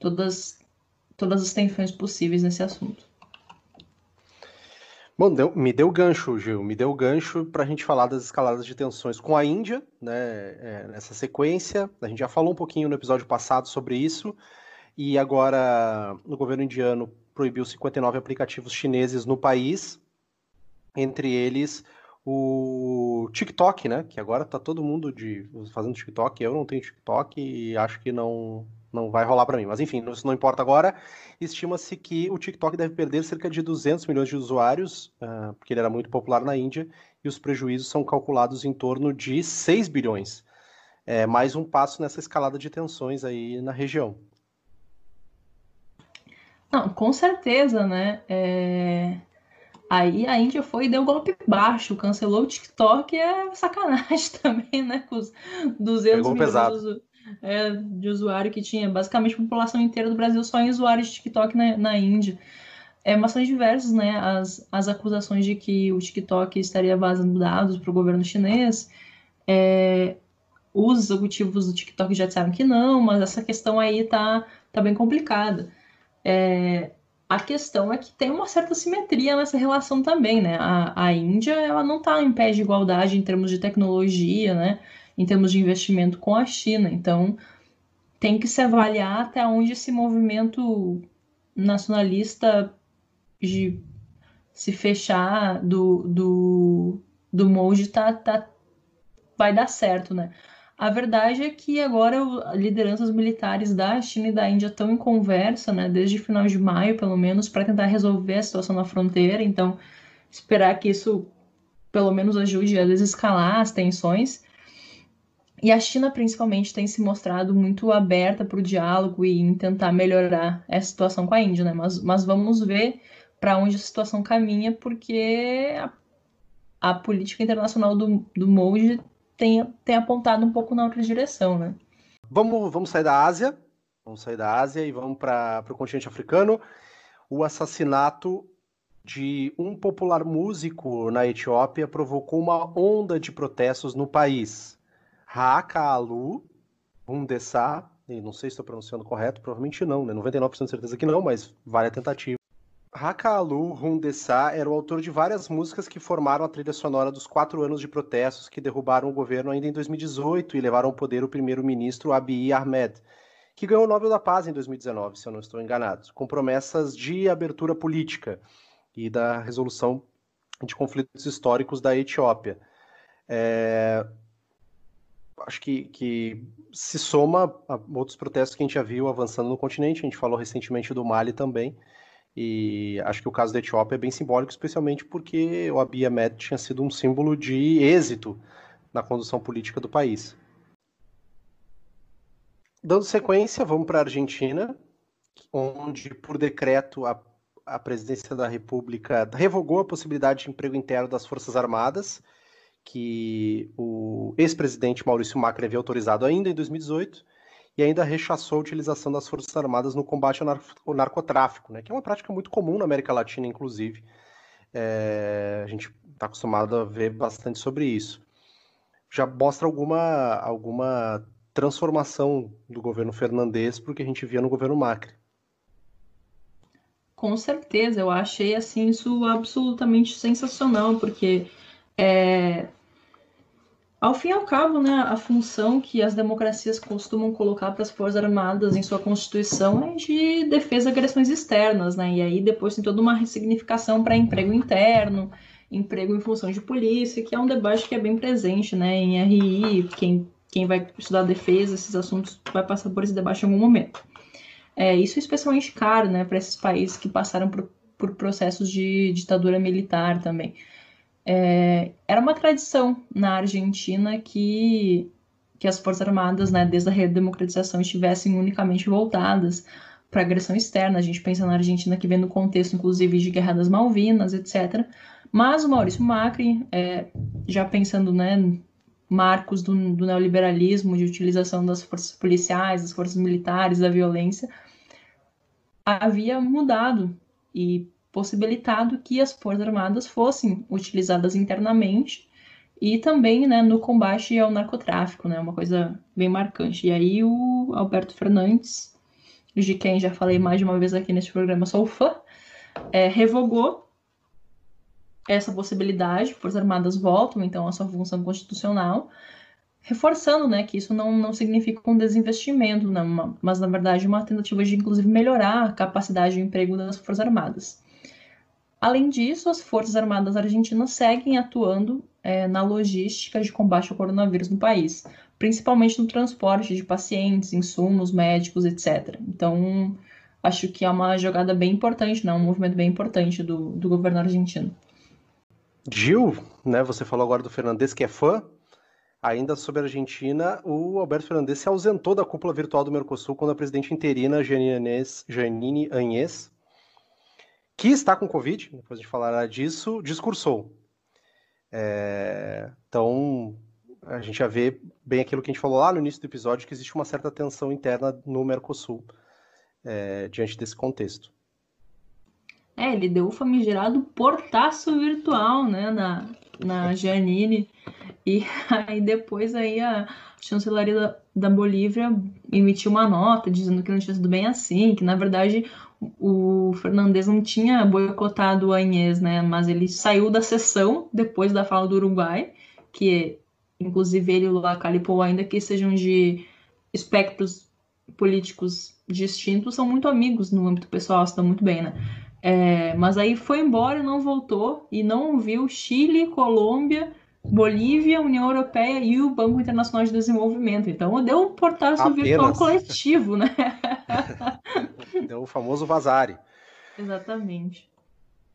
todas, todas as tensões possíveis nesse assunto. Bom, deu, me deu gancho, Gil, me deu gancho para a gente falar das escaladas de tensões com a Índia, né? É, nessa sequência. A gente já falou um pouquinho no episódio passado sobre isso, e agora o governo indiano proibiu 59 aplicativos chineses no país, entre eles o TikTok, né? Que agora tá todo mundo de fazendo TikTok. Eu não tenho TikTok e acho que não não vai rolar para mim. Mas enfim, isso não importa agora. Estima-se que o TikTok deve perder cerca de 200 milhões de usuários, uh, porque ele era muito popular na Índia, e os prejuízos são calculados em torno de 6 bilhões. É mais um passo nessa escalada de tensões aí na região. Não, com certeza, né? É... Aí a Índia foi e deu golpe baixo, cancelou o TikTok, é sacanagem [laughs] também, né? Com os 200 milhões é, de usuário que tinha. Basicamente a população inteira do Brasil só em usuários de TikTok na, na Índia. É, mas são diversas né, as, as acusações de que o TikTok estaria vazando dados para o governo chinês. É, os executivos do TikTok já disseram que não, mas essa questão aí tá, tá bem complicada. É, a questão é que tem uma certa simetria nessa relação também, né? A, a Índia, ela não está em pé de igualdade em termos de tecnologia, né? Em termos de investimento com a China. Então, tem que se avaliar até onde esse movimento nacionalista de se fechar do, do, do molde tá, tá, vai dar certo, né? A verdade é que agora lideranças militares da China e da Índia estão em conversa, né, desde final de maio, pelo menos, para tentar resolver a situação na fronteira. Então, esperar que isso pelo menos ajude a desescalar as tensões. E a China, principalmente, tem se mostrado muito aberta para o diálogo e em tentar melhorar essa situação com a Índia, né? Mas, mas vamos ver para onde a situação caminha, porque a, a política internacional do, do Modi tem, tem apontado um pouco na outra direção, né? Vamos, vamos sair da Ásia, vamos sair da Ásia e vamos para o continente africano. O assassinato de um popular músico na Etiópia provocou uma onda de protestos no país. Haakalu Hundessa, não sei se estou pronunciando correto, provavelmente não, né? 99% de certeza que não, mas vale a tentativa. Hakalu Hundessa era o autor de várias músicas que formaram a trilha sonora dos quatro anos de protestos que derrubaram o governo ainda em 2018 e levaram ao poder o primeiro-ministro Abiy Ahmed, que ganhou o Nobel da Paz em 2019, se eu não estou enganado, com promessas de abertura política e da resolução de conflitos históricos da Etiópia. É... Acho que, que se soma a outros protestos que a gente já viu avançando no continente, a gente falou recentemente do Mali também, e acho que o caso da Etiópia é bem simbólico, especialmente porque o Abiy Ahmed tinha sido um símbolo de êxito na condução política do país. Dando sequência, vamos para a Argentina, onde, por decreto, a, a presidência da República revogou a possibilidade de emprego interno das Forças Armadas, que o ex-presidente Maurício Macri havia autorizado ainda em 2018, e ainda rechaçou a utilização das Forças Armadas no combate ao, narco ao narcotráfico, né, que é uma prática muito comum na América Latina, inclusive. É, a gente está acostumado a ver bastante sobre isso. Já mostra alguma, alguma transformação do governo Fernandes para o que a gente via no governo Macri. Com certeza, eu achei assim isso absolutamente sensacional, porque é, Ao fim e ao cabo, né, a função que as democracias costumam colocar para as Forças Armadas em sua Constituição é de defesa de agressões externas, né? E aí depois tem toda uma ressignificação para emprego interno, emprego em função de polícia, que é um debate que é bem presente, né? Em RI, quem, quem vai estudar defesa, esses assuntos vai passar por esse debate em algum momento. É, isso é especialmente caro, né, para esses países que passaram por, por processos de ditadura militar também. É, era uma tradição na Argentina que, que as Forças Armadas, né, desde a redemocratização, estivessem unicamente voltadas para agressão externa. A gente pensa na Argentina que vem no contexto, inclusive, de Guerra das Malvinas, etc. Mas o Maurício Macri, é, já pensando né, marcos do, do, neoliberalismo, de utilização das forças policiais, das forças militares, da violência, havia mudado e possibilitado que as Forças Armadas fossem utilizadas internamente e também né, no combate ao narcotráfico, né, uma coisa bem marcante. E aí o Alberto Fernandes, de quem já falei mais de uma vez aqui neste programa, sou fã, é, revogou essa possibilidade, Forças Armadas voltam então à sua função constitucional, reforçando né, que isso não, não significa um desinvestimento, né, mas na verdade uma tentativa de inclusive melhorar a capacidade de emprego das Forças Armadas. Além disso, as Forças Armadas Argentinas seguem atuando é, na logística de combate ao coronavírus no país, principalmente no transporte de pacientes, insumos médicos, etc. Então, acho que é uma jogada bem importante, né? um movimento bem importante do, do governo argentino. Gil, né, você falou agora do Fernandes, que é fã. Ainda sobre a Argentina, o Alberto Fernandes se ausentou da cúpula virtual do Mercosul quando a presidente interina Janine Anhes que está com Covid, depois de falar disso, discursou. É, então, a gente já vê bem aquilo que a gente falou lá no início do episódio, que existe uma certa tensão interna no Mercosul, é, diante desse contexto. É, ele deu o famigerado portaço virtual, né, na, na [laughs] Janine, e aí depois aí a chancelaria da, da Bolívia emitiu uma nota dizendo que não tinha sido bem assim, que na verdade o Fernandes não tinha boicotado a Inês, né? Mas ele saiu da sessão depois da fala do Uruguai, que inclusive ele e o Lacalipo, ainda que sejam de espectros políticos distintos, são muito amigos no âmbito pessoal, se dão muito bem, né? É, mas aí foi embora, não voltou e não viu Chile, Colômbia, Bolívia, União Europeia e o Banco Internacional de Desenvolvimento. Então deu um portaço virtual coletivo, né? [laughs] deu o famoso vazare. Exatamente.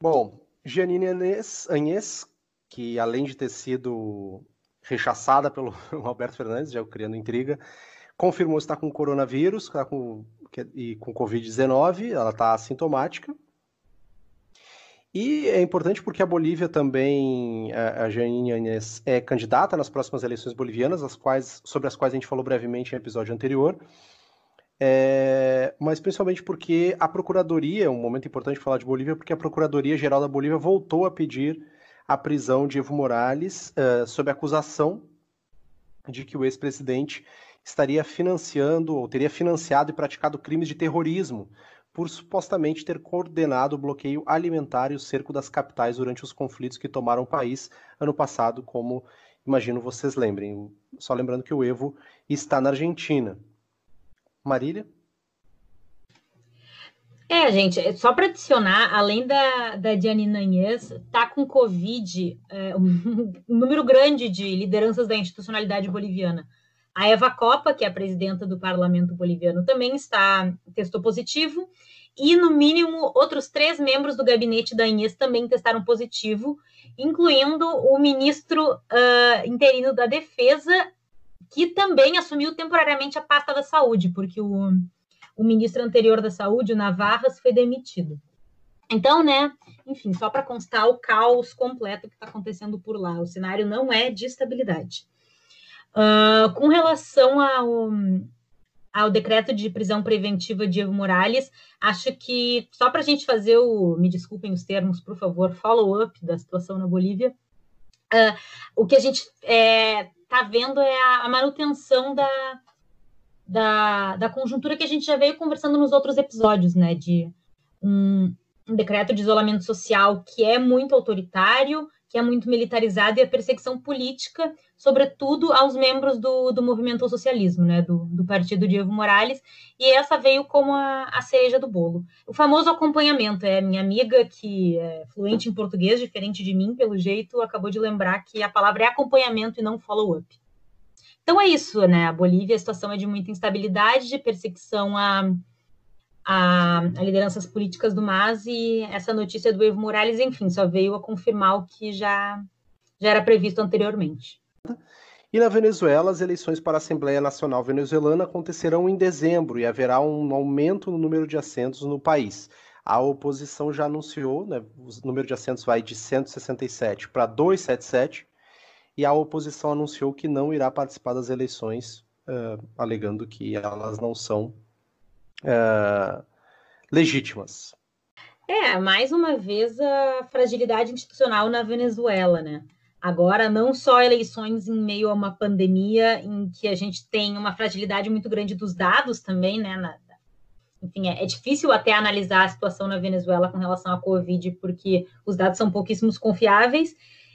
Bom, Giannini Anhes, que além de ter sido rechaçada pelo [laughs] Alberto Fernandes, já criando intriga, confirmou estar com coronavírus está com, e com Covid-19, ela está assintomática. E é importante porque a Bolívia também, a Janine Anhes é candidata nas próximas eleições bolivianas, as quais, sobre as quais a gente falou brevemente em episódio anterior. É, mas principalmente porque a Procuradoria, um momento importante falar de Bolívia, porque a Procuradoria-Geral da Bolívia voltou a pedir a prisão de Evo Morales uh, sob acusação de que o ex-presidente estaria financiando ou teria financiado e praticado crimes de terrorismo por supostamente ter coordenado o bloqueio alimentar e o cerco das capitais durante os conflitos que tomaram o país ano passado, como imagino vocês lembrem. Só lembrando que o Evo está na Argentina. Marília? É, gente, é só para adicionar, além da, da Diane Nanhães, tá com Covid é, [laughs] um número grande de lideranças da institucionalidade boliviana. A Eva Copa, que é a presidenta do parlamento boliviano, também está testou positivo. E, no mínimo, outros três membros do gabinete da Inês também testaram positivo, incluindo o ministro uh, interino da Defesa que também assumiu temporariamente a pasta da saúde, porque o, o ministro anterior da saúde, o Navarras, foi demitido. Então, né, enfim, só para constar o caos completo que está acontecendo por lá. O cenário não é de estabilidade. Uh, com relação ao, ao decreto de prisão preventiva de Evo Morales, acho que só para a gente fazer o, me desculpem os termos, por favor, follow-up da situação na Bolívia, uh, o que a gente é, está vendo é a, a manutenção da, da, da, conjuntura que a gente já veio conversando nos outros episódios, né? De um, um, decreto de isolamento social que é muito autoritário, que é muito militarizada, e a perseguição política, sobretudo aos membros do, do movimento ao socialismo, né, do, do partido de Evo Morales, e essa veio como a, a cereja do bolo. O famoso acompanhamento, é minha amiga que é fluente em português, diferente de mim, pelo jeito, acabou de lembrar que a palavra é acompanhamento e não follow-up. Então é isso, né? A Bolívia, a situação é de muita instabilidade, de perseguição a, a, a, lideranças políticas do MAS e essa notícia do Evo Morales, enfim, só veio a confirmar o que já, já era previsto anteriormente. E na Venezuela, as eleições para a Assembleia Nacional Venezuelana acontecerão em dezembro e haverá um aumento no número de assentos no país. A oposição já anunciou, né, o número de assentos vai de 167 para 277, e a oposição anunciou que não irá participar das eleições, uh, alegando que elas não são uh, legítimas. É, mais uma vez a fragilidade institucional na Venezuela, né? Agora, não só eleições em meio a uma pandemia, em que a gente tem uma fragilidade muito grande dos dados também, né? Na, enfim, é, é, difícil até analisar a situação na Venezuela com relação à Covid, porque os dados são pouquíssimos confiáveis,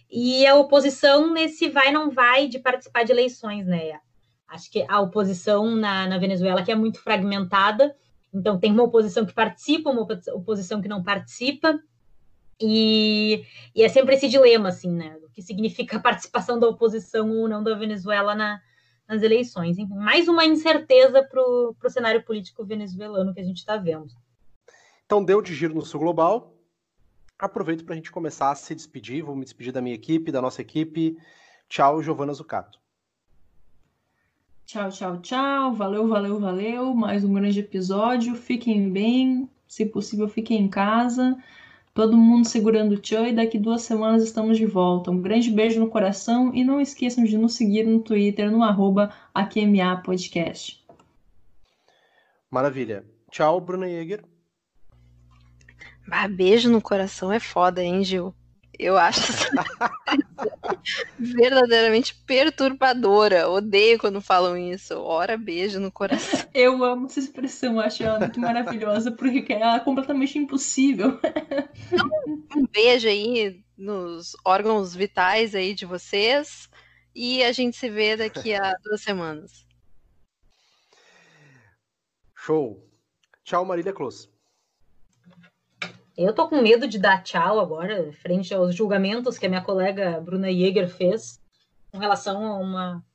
e a oposição nesse vai não vai de participar de eleições, né? Acho que a oposição na, na Venezuela que é muito fragmentada, então tem uma oposição que participa, uma oposição que não participa, e, e é sempre esse dilema, assim, né? O que significa a participação da oposição ou não da Venezuela na, nas eleições. Enfim, mais uma incerteza para o cenário político venezuelano que a gente está vendo. Então, deu de giro no Sul Global aproveito para a gente começar a se despedir. Vou me despedir da minha equipe, da nossa equipe. Tchau, Giovana Zucato. Tchau, tchau, tchau. Valeu, valeu, valeu. Mais um grande episódio. Fiquem bem. Se possível, fiquem em casa. Todo mundo segurando o tchan e daqui duas semanas estamos de volta. Um grande beijo no coração e não esqueçam de nos seguir no Twitter no arroba AQMA Podcast. Maravilha. Tchau, Bruna Jäger. Ah, beijo no coração é foda, hein, Gil? Eu acho [laughs] verdadeiramente perturbadora. Odeio quando falam isso. Ora, beijo no coração. [laughs] Eu amo essa expressão, acho ela muito maravilhosa, porque é completamente impossível. um beijo aí nos órgãos vitais aí de vocês. E a gente se vê daqui a duas semanas. Show. Tchau, Marília Close. Eu tô com medo de dar tchau agora, frente aos julgamentos que a minha colega Bruna Jäger fez com relação a uma,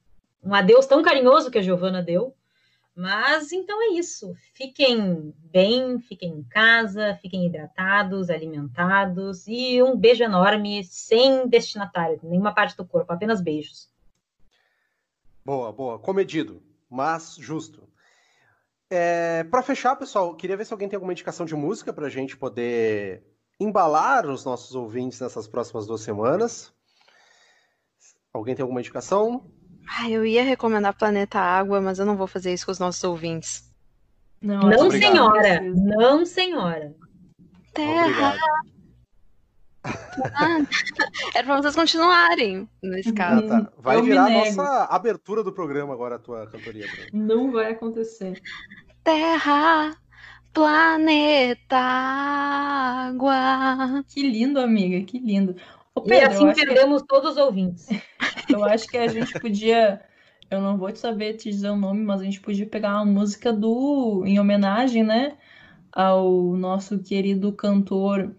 um adeus tão carinhoso que a Giovana deu. Mas então é isso. Fiquem bem, fiquem em casa, fiquem hidratados, alimentados e um beijo enorme, sem destinatário, nenhuma parte do corpo, apenas beijos. Boa, boa. Comedido, mas justo. É, para fechar, pessoal, queria ver se alguém tem alguma indicação de música para a gente poder embalar os nossos ouvintes nessas próximas duas semanas. Alguém tem alguma indicação? Ah, eu ia recomendar Planeta Água, mas eu não vou fazer isso com os nossos ouvintes. Não, não senhora. Não, senhora. Terra. [laughs] Era para vocês continuarem nesse caso. Ah, tá. Vai eu virar a nossa abertura do programa agora, a tua cantoria. Não vai acontecer. Terra, planeta, água. Que lindo, amiga, que lindo. Ô, Pedro, e assim perdemos que... todos os ouvintes. [laughs] Eu acho que a gente podia. Eu não vou te saber te dizer o nome, mas a gente podia pegar uma música do. em homenagem, né? Ao nosso querido cantor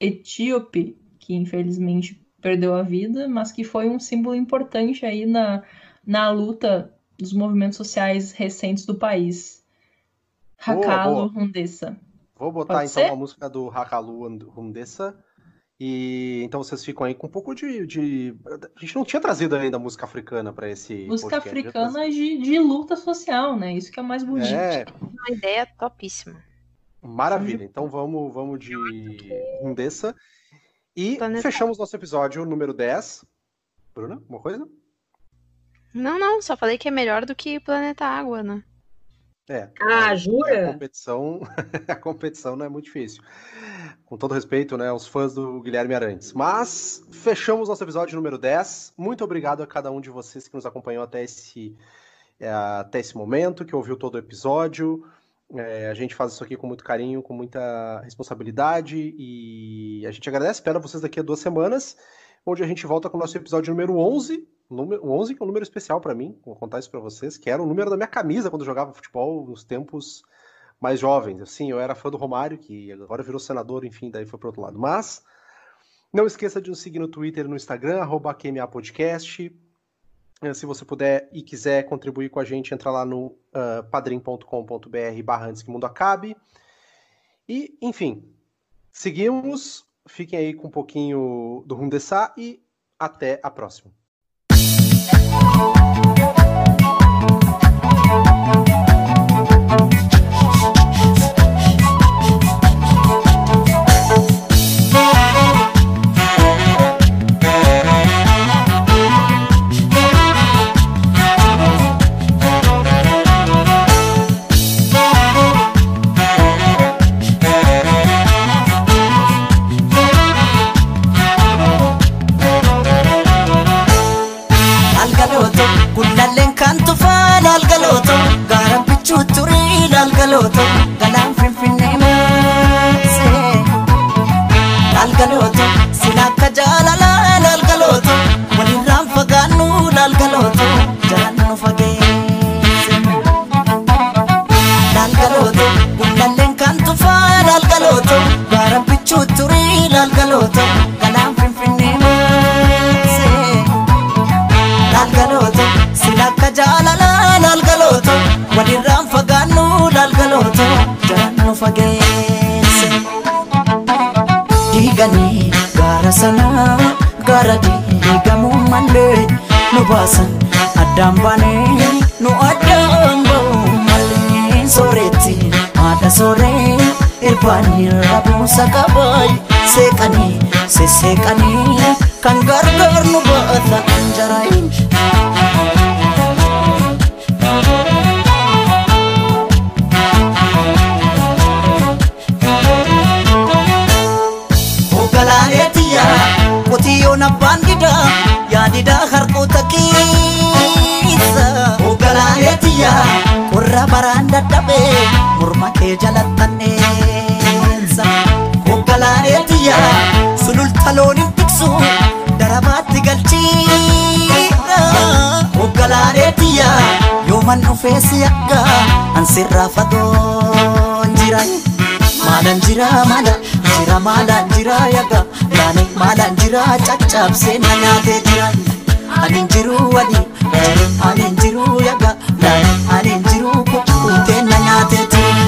etíope, que infelizmente perdeu a vida, mas que foi um símbolo importante aí na, na luta dos movimentos sociais recentes do país. Hakalo Hundessa. Vou botar Pode então ser? a música do Hakalu Hundessa. E então vocês ficam aí com um pouco de, de... A gente não tinha trazido ainda música africana para esse. Música podcast. africana de, de luta social, né? Isso que é mais bonito. É. Uma ideia topíssima. Maravilha. Então vamos, vamos de Hundessa. E Planeta. fechamos nosso episódio número 10. Bruna, alguma coisa? Não, não, só falei que é melhor do que Planeta Água, né? É. Ah, jura? A competição, [laughs] a competição não é muito difícil. Com todo respeito, né, aos fãs do Guilherme Arantes. Mas fechamos nosso episódio número 10. Muito obrigado a cada um de vocês que nos acompanhou até esse, é, até esse momento, que ouviu todo o episódio. É, a gente faz isso aqui com muito carinho, com muita responsabilidade e a gente agradece. Espera vocês daqui a duas semanas, onde a gente volta com o nosso episódio número 11. Número 11 que é um número especial para mim, vou contar isso para vocês, que era o número da minha camisa quando eu jogava futebol nos tempos mais jovens. Assim, eu era fã do Romário, que agora virou senador, enfim, daí foi pro outro lado. Mas não esqueça de nos seguir no Twitter e no Instagram, arroba QMA Podcast. Eh, Se você puder e quiser contribuir com a gente, entra lá no uh, padrim.com.br barra antes que o mundo acabe. E, enfim, seguimos. Fiquem aí com um pouquinho do Rundessá e até a próxima. Baasan addaan baanee nu addaan ba'uu malee sooretti haadha sooree irbaanii rabuusa qabaay seeqanii sesseeqanii kan gargaar nu baata anjaraayin jira maala jira maalan jira yaga yaani maalan jira caccabsee na nyaatee jira anin jiru wali anin jiru yaga yaani anin jiru kukkutee na nyaatee jira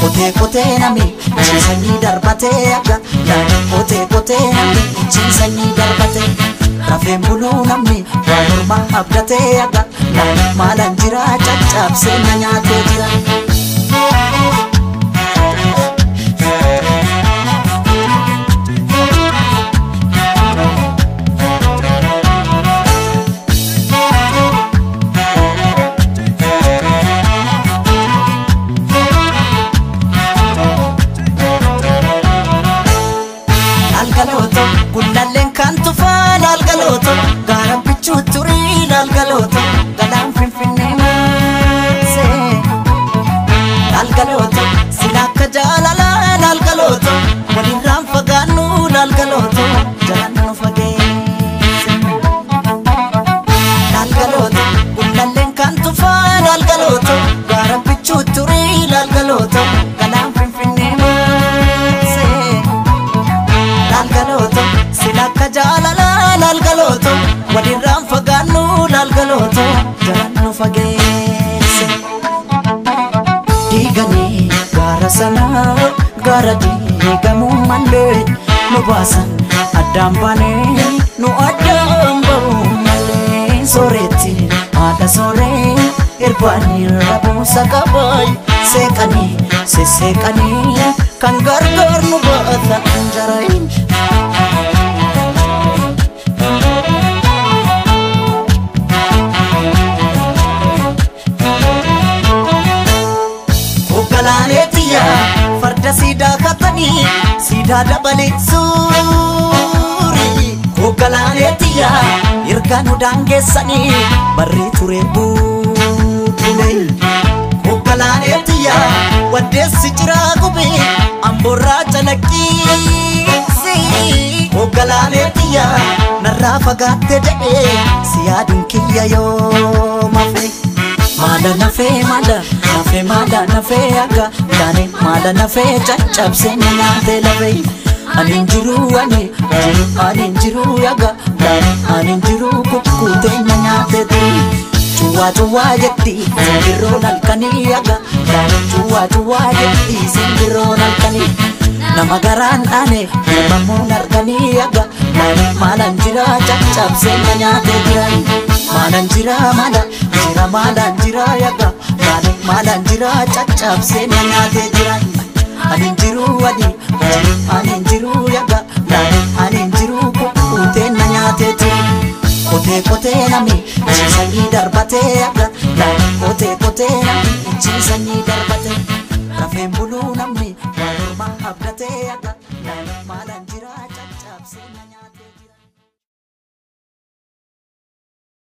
kotee kotee nami ciisanii darbatee yaga yaani kotee kotee nami ciisanii darbatee rafeen buluu namni waa morma abdatee yaga yaani maalan jira caccabsee na nyaatee jira. Daangeessanii barrii ture buutule. Hoogganaaneetiyya lakkiisi Oggalaalee xiyya narraa fagaatte jedhee si yaaduun kiyya yoo mafe. Maada nafee maada nafee maada nafee akka taane maada nafee caccabsee nyaatee lafee ani jiru ani ani jiru yaga Ani jiru kukkuutee manaa fedhii. Tuwaa tuwaa jetti simbiroon halkanii yaga. Tuwaa tuwaa jetti simbiroon halkanii. Nama garaan dhaane uumamuun harkanii yaga. Maalan jira caccabsee manaa fedhii. Maalan jira mala jira maalan jira yaga. Maalan jira caccabsee manaa fedhii. Ani jiru wadi ani Kotee kotee nami ciisanii darbatee akka Kotee kotee nami ciisanii darbatee Rafeen buluu namni waan ormaa abdatee akka Maalan jira caccabsee.